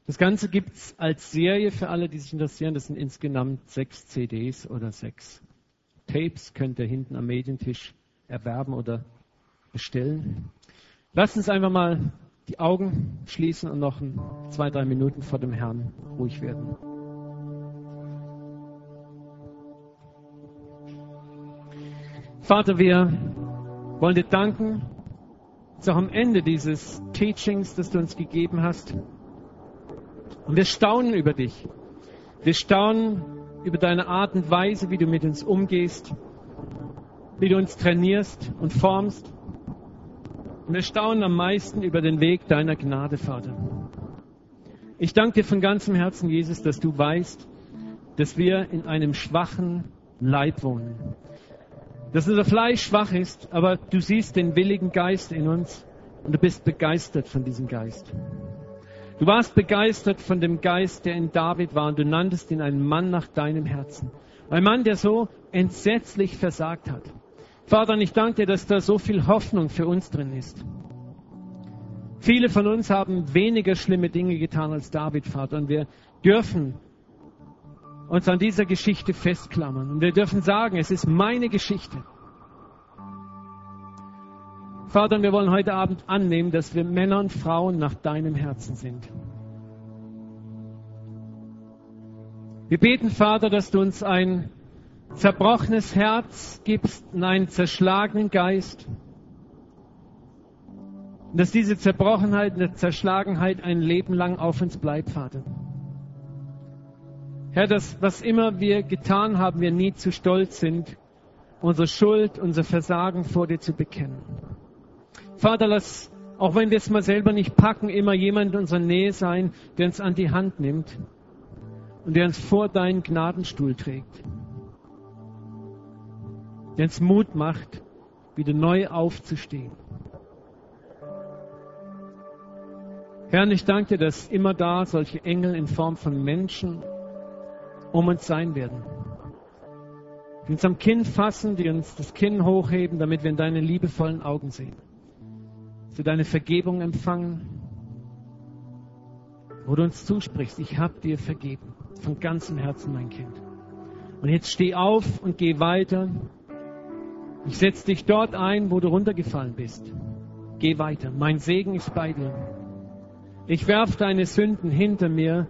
Das Ganze gibt es als Serie für alle, die sich interessieren. Das sind insgesamt sechs CDs oder sechs Tapes. Könnt ihr hinten am Medientisch erwerben oder bestellen. Lasst uns einfach mal die Augen schließen und noch ein, zwei, drei Minuten vor dem Herrn ruhig werden. Vater, wir wollen dir danken, dass auch am Ende dieses Teachings, das du uns gegeben hast, und wir staunen über dich. Wir staunen über deine Art und Weise, wie du mit uns umgehst, wie du uns trainierst und formst. Und wir staunen am meisten über den Weg deiner Gnade, Vater. Ich danke dir von ganzem Herzen, Jesus, dass du weißt, dass wir in einem schwachen Leib wohnen. Dass unser Fleisch schwach ist, aber du siehst den willigen Geist in uns und du bist begeistert von diesem Geist. Du warst begeistert von dem Geist, der in David war, und du nanntest ihn einen Mann nach deinem Herzen. Ein Mann, der so entsetzlich versagt hat. Vater, ich danke dir, dass da so viel Hoffnung für uns drin ist. Viele von uns haben weniger schlimme Dinge getan als David, Vater, und wir dürfen uns an dieser Geschichte festklammern. Und wir dürfen sagen, es ist meine Geschichte. Vater, wir wollen heute Abend annehmen, dass wir Männer und Frauen nach deinem Herzen sind. Wir beten, Vater, dass du uns ein zerbrochenes Herz gibst und einen zerschlagenen Geist. Und dass diese Zerbrochenheit und Zerschlagenheit ein Leben lang auf uns bleibt, Vater. Herr, dass was immer wir getan haben, wir nie zu stolz sind, unsere Schuld, unser Versagen vor dir zu bekennen. Vater, lass, auch wenn wir es mal selber nicht packen, immer jemand in unserer Nähe sein, der uns an die Hand nimmt und der uns vor deinen Gnadenstuhl trägt. Der uns Mut macht, wieder neu aufzustehen. Herr, ich danke dir, dass immer da solche Engel in Form von Menschen um uns sein werden. Die uns am Kinn fassen, die uns das Kinn hochheben, damit wir in deine liebevollen Augen sehen. Wir deine Vergebung empfangen, wo du uns zusprichst, ich habe dir vergeben. Von ganzem Herzen, mein Kind. Und jetzt steh auf und geh weiter. Ich setze dich dort ein, wo du runtergefallen bist. Geh weiter. Mein Segen ist bei dir. Ich werf deine Sünden hinter mir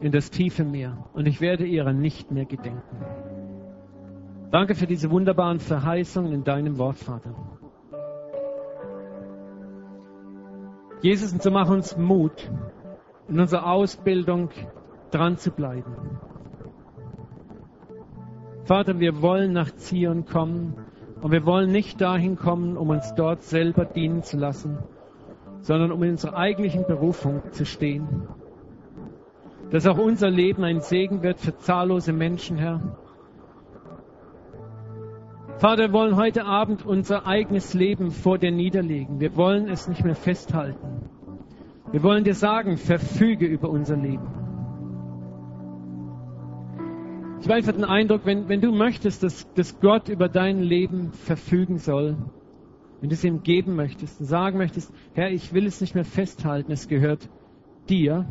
in das tiefe Meer und ich werde ihrer nicht mehr gedenken. Danke für diese wunderbaren Verheißungen in deinem Wort, Vater. Jesus, und so mach uns Mut, in unserer Ausbildung dran zu bleiben. Vater, wir wollen nach Zion kommen und wir wollen nicht dahin kommen, um uns dort selber dienen zu lassen, sondern um in unserer eigentlichen Berufung zu stehen. Dass auch unser Leben ein Segen wird für zahllose Menschen, Herr. Vater, wir wollen heute Abend unser eigenes Leben vor dir niederlegen. Wir wollen es nicht mehr festhalten. Wir wollen dir sagen, verfüge über unser Leben. Ich habe einfach den Eindruck, wenn, wenn du möchtest, dass, dass Gott über dein Leben verfügen soll, wenn du es ihm geben möchtest und sagen möchtest, Herr, ich will es nicht mehr festhalten, es gehört dir,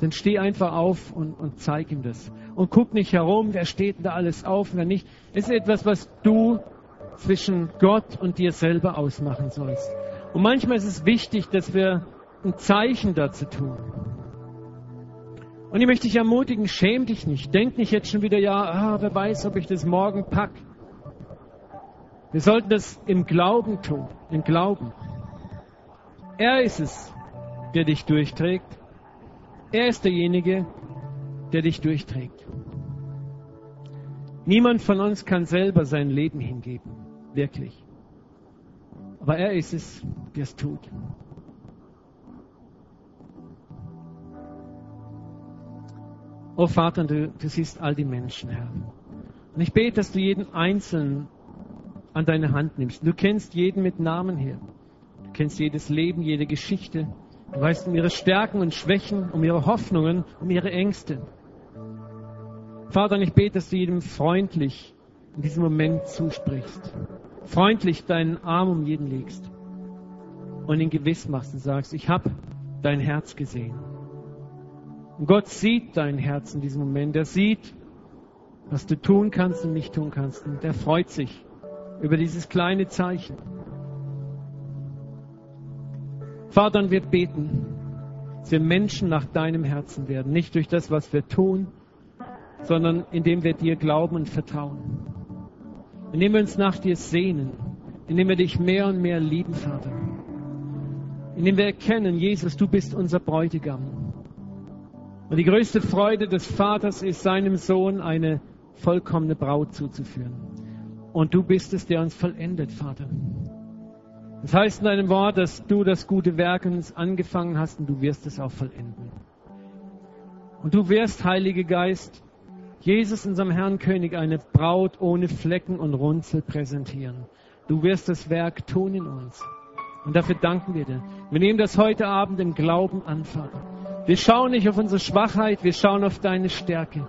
dann steh einfach auf und, und zeig ihm das. Und guck nicht herum, wer steht da alles auf, wer nicht. Es ist etwas, was du zwischen Gott und dir selber ausmachen sollst. Und manchmal ist es wichtig, dass wir ein Zeichen dazu tun. Und ich möchte dich ermutigen, schäm dich nicht. Denk nicht jetzt schon wieder, ja, ah, wer weiß, ob ich das morgen pack. Wir sollten das im Glauben tun, im Glauben. Er ist es, der dich durchträgt. Er ist derjenige, der dich durchträgt. Niemand von uns kann selber sein Leben hingeben, wirklich. Aber er ist es, der es tut. Oh Vater, du, du siehst all die Menschen, Herr. Und ich bete, dass du jeden Einzelnen an deine Hand nimmst. Du kennst jeden mit Namen hier. Du kennst jedes Leben, jede Geschichte. Du weißt um ihre Stärken und Schwächen, um ihre Hoffnungen, um ihre Ängste. Vater, ich bete, dass du jedem freundlich in diesem Moment zusprichst. Freundlich deinen Arm um jeden legst und ihn gewiss machst und sagst, ich habe dein Herz gesehen. Und Gott sieht dein Herz in diesem Moment. Er sieht, was du tun kannst und nicht tun kannst. Und er freut sich über dieses kleine Zeichen. Vater, und wir beten, dass wir Menschen nach deinem Herzen werden. Nicht durch das, was wir tun, sondern indem wir dir glauben und vertrauen. Indem wir uns nach dir sehnen. Indem wir dich mehr und mehr lieben, Vater. Indem wir erkennen, Jesus, du bist unser Bräutigam. Und die größte Freude des Vaters ist, seinem Sohn eine vollkommene Braut zuzuführen. Und du bist es, der uns vollendet, Vater. Das heißt in deinem Wort, dass du das gute Werk uns angefangen hast und du wirst es auch vollenden. Und du wirst, Heiliger Geist, Jesus, unserem Herrn König, eine Braut ohne Flecken und Runzel präsentieren. Du wirst das Werk tun in uns. Und dafür danken wir dir. Wir nehmen das heute Abend im Glauben an, Vater. Wir schauen nicht auf unsere Schwachheit, wir schauen auf deine Stärke.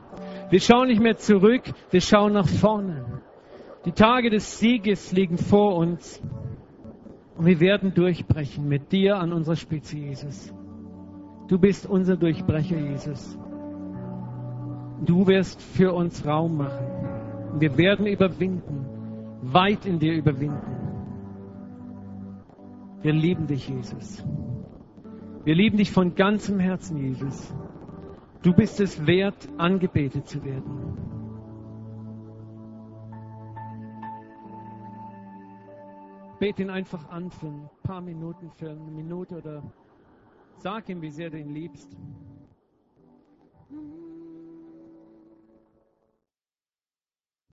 Wir schauen nicht mehr zurück, wir schauen nach vorne. Die Tage des Sieges liegen vor uns. Und wir werden durchbrechen mit dir an unserer Spitze, Jesus. Du bist unser Durchbrecher, Jesus. Du wirst für uns Raum machen. Wir werden überwinden, weit in dir überwinden. Wir lieben dich, Jesus. Wir lieben dich von ganzem Herzen, Jesus. Du bist es wert, angebetet zu werden. Bete ihn einfach an für ein paar Minuten, für eine Minute oder sag ihm, wie sehr du ihn liebst.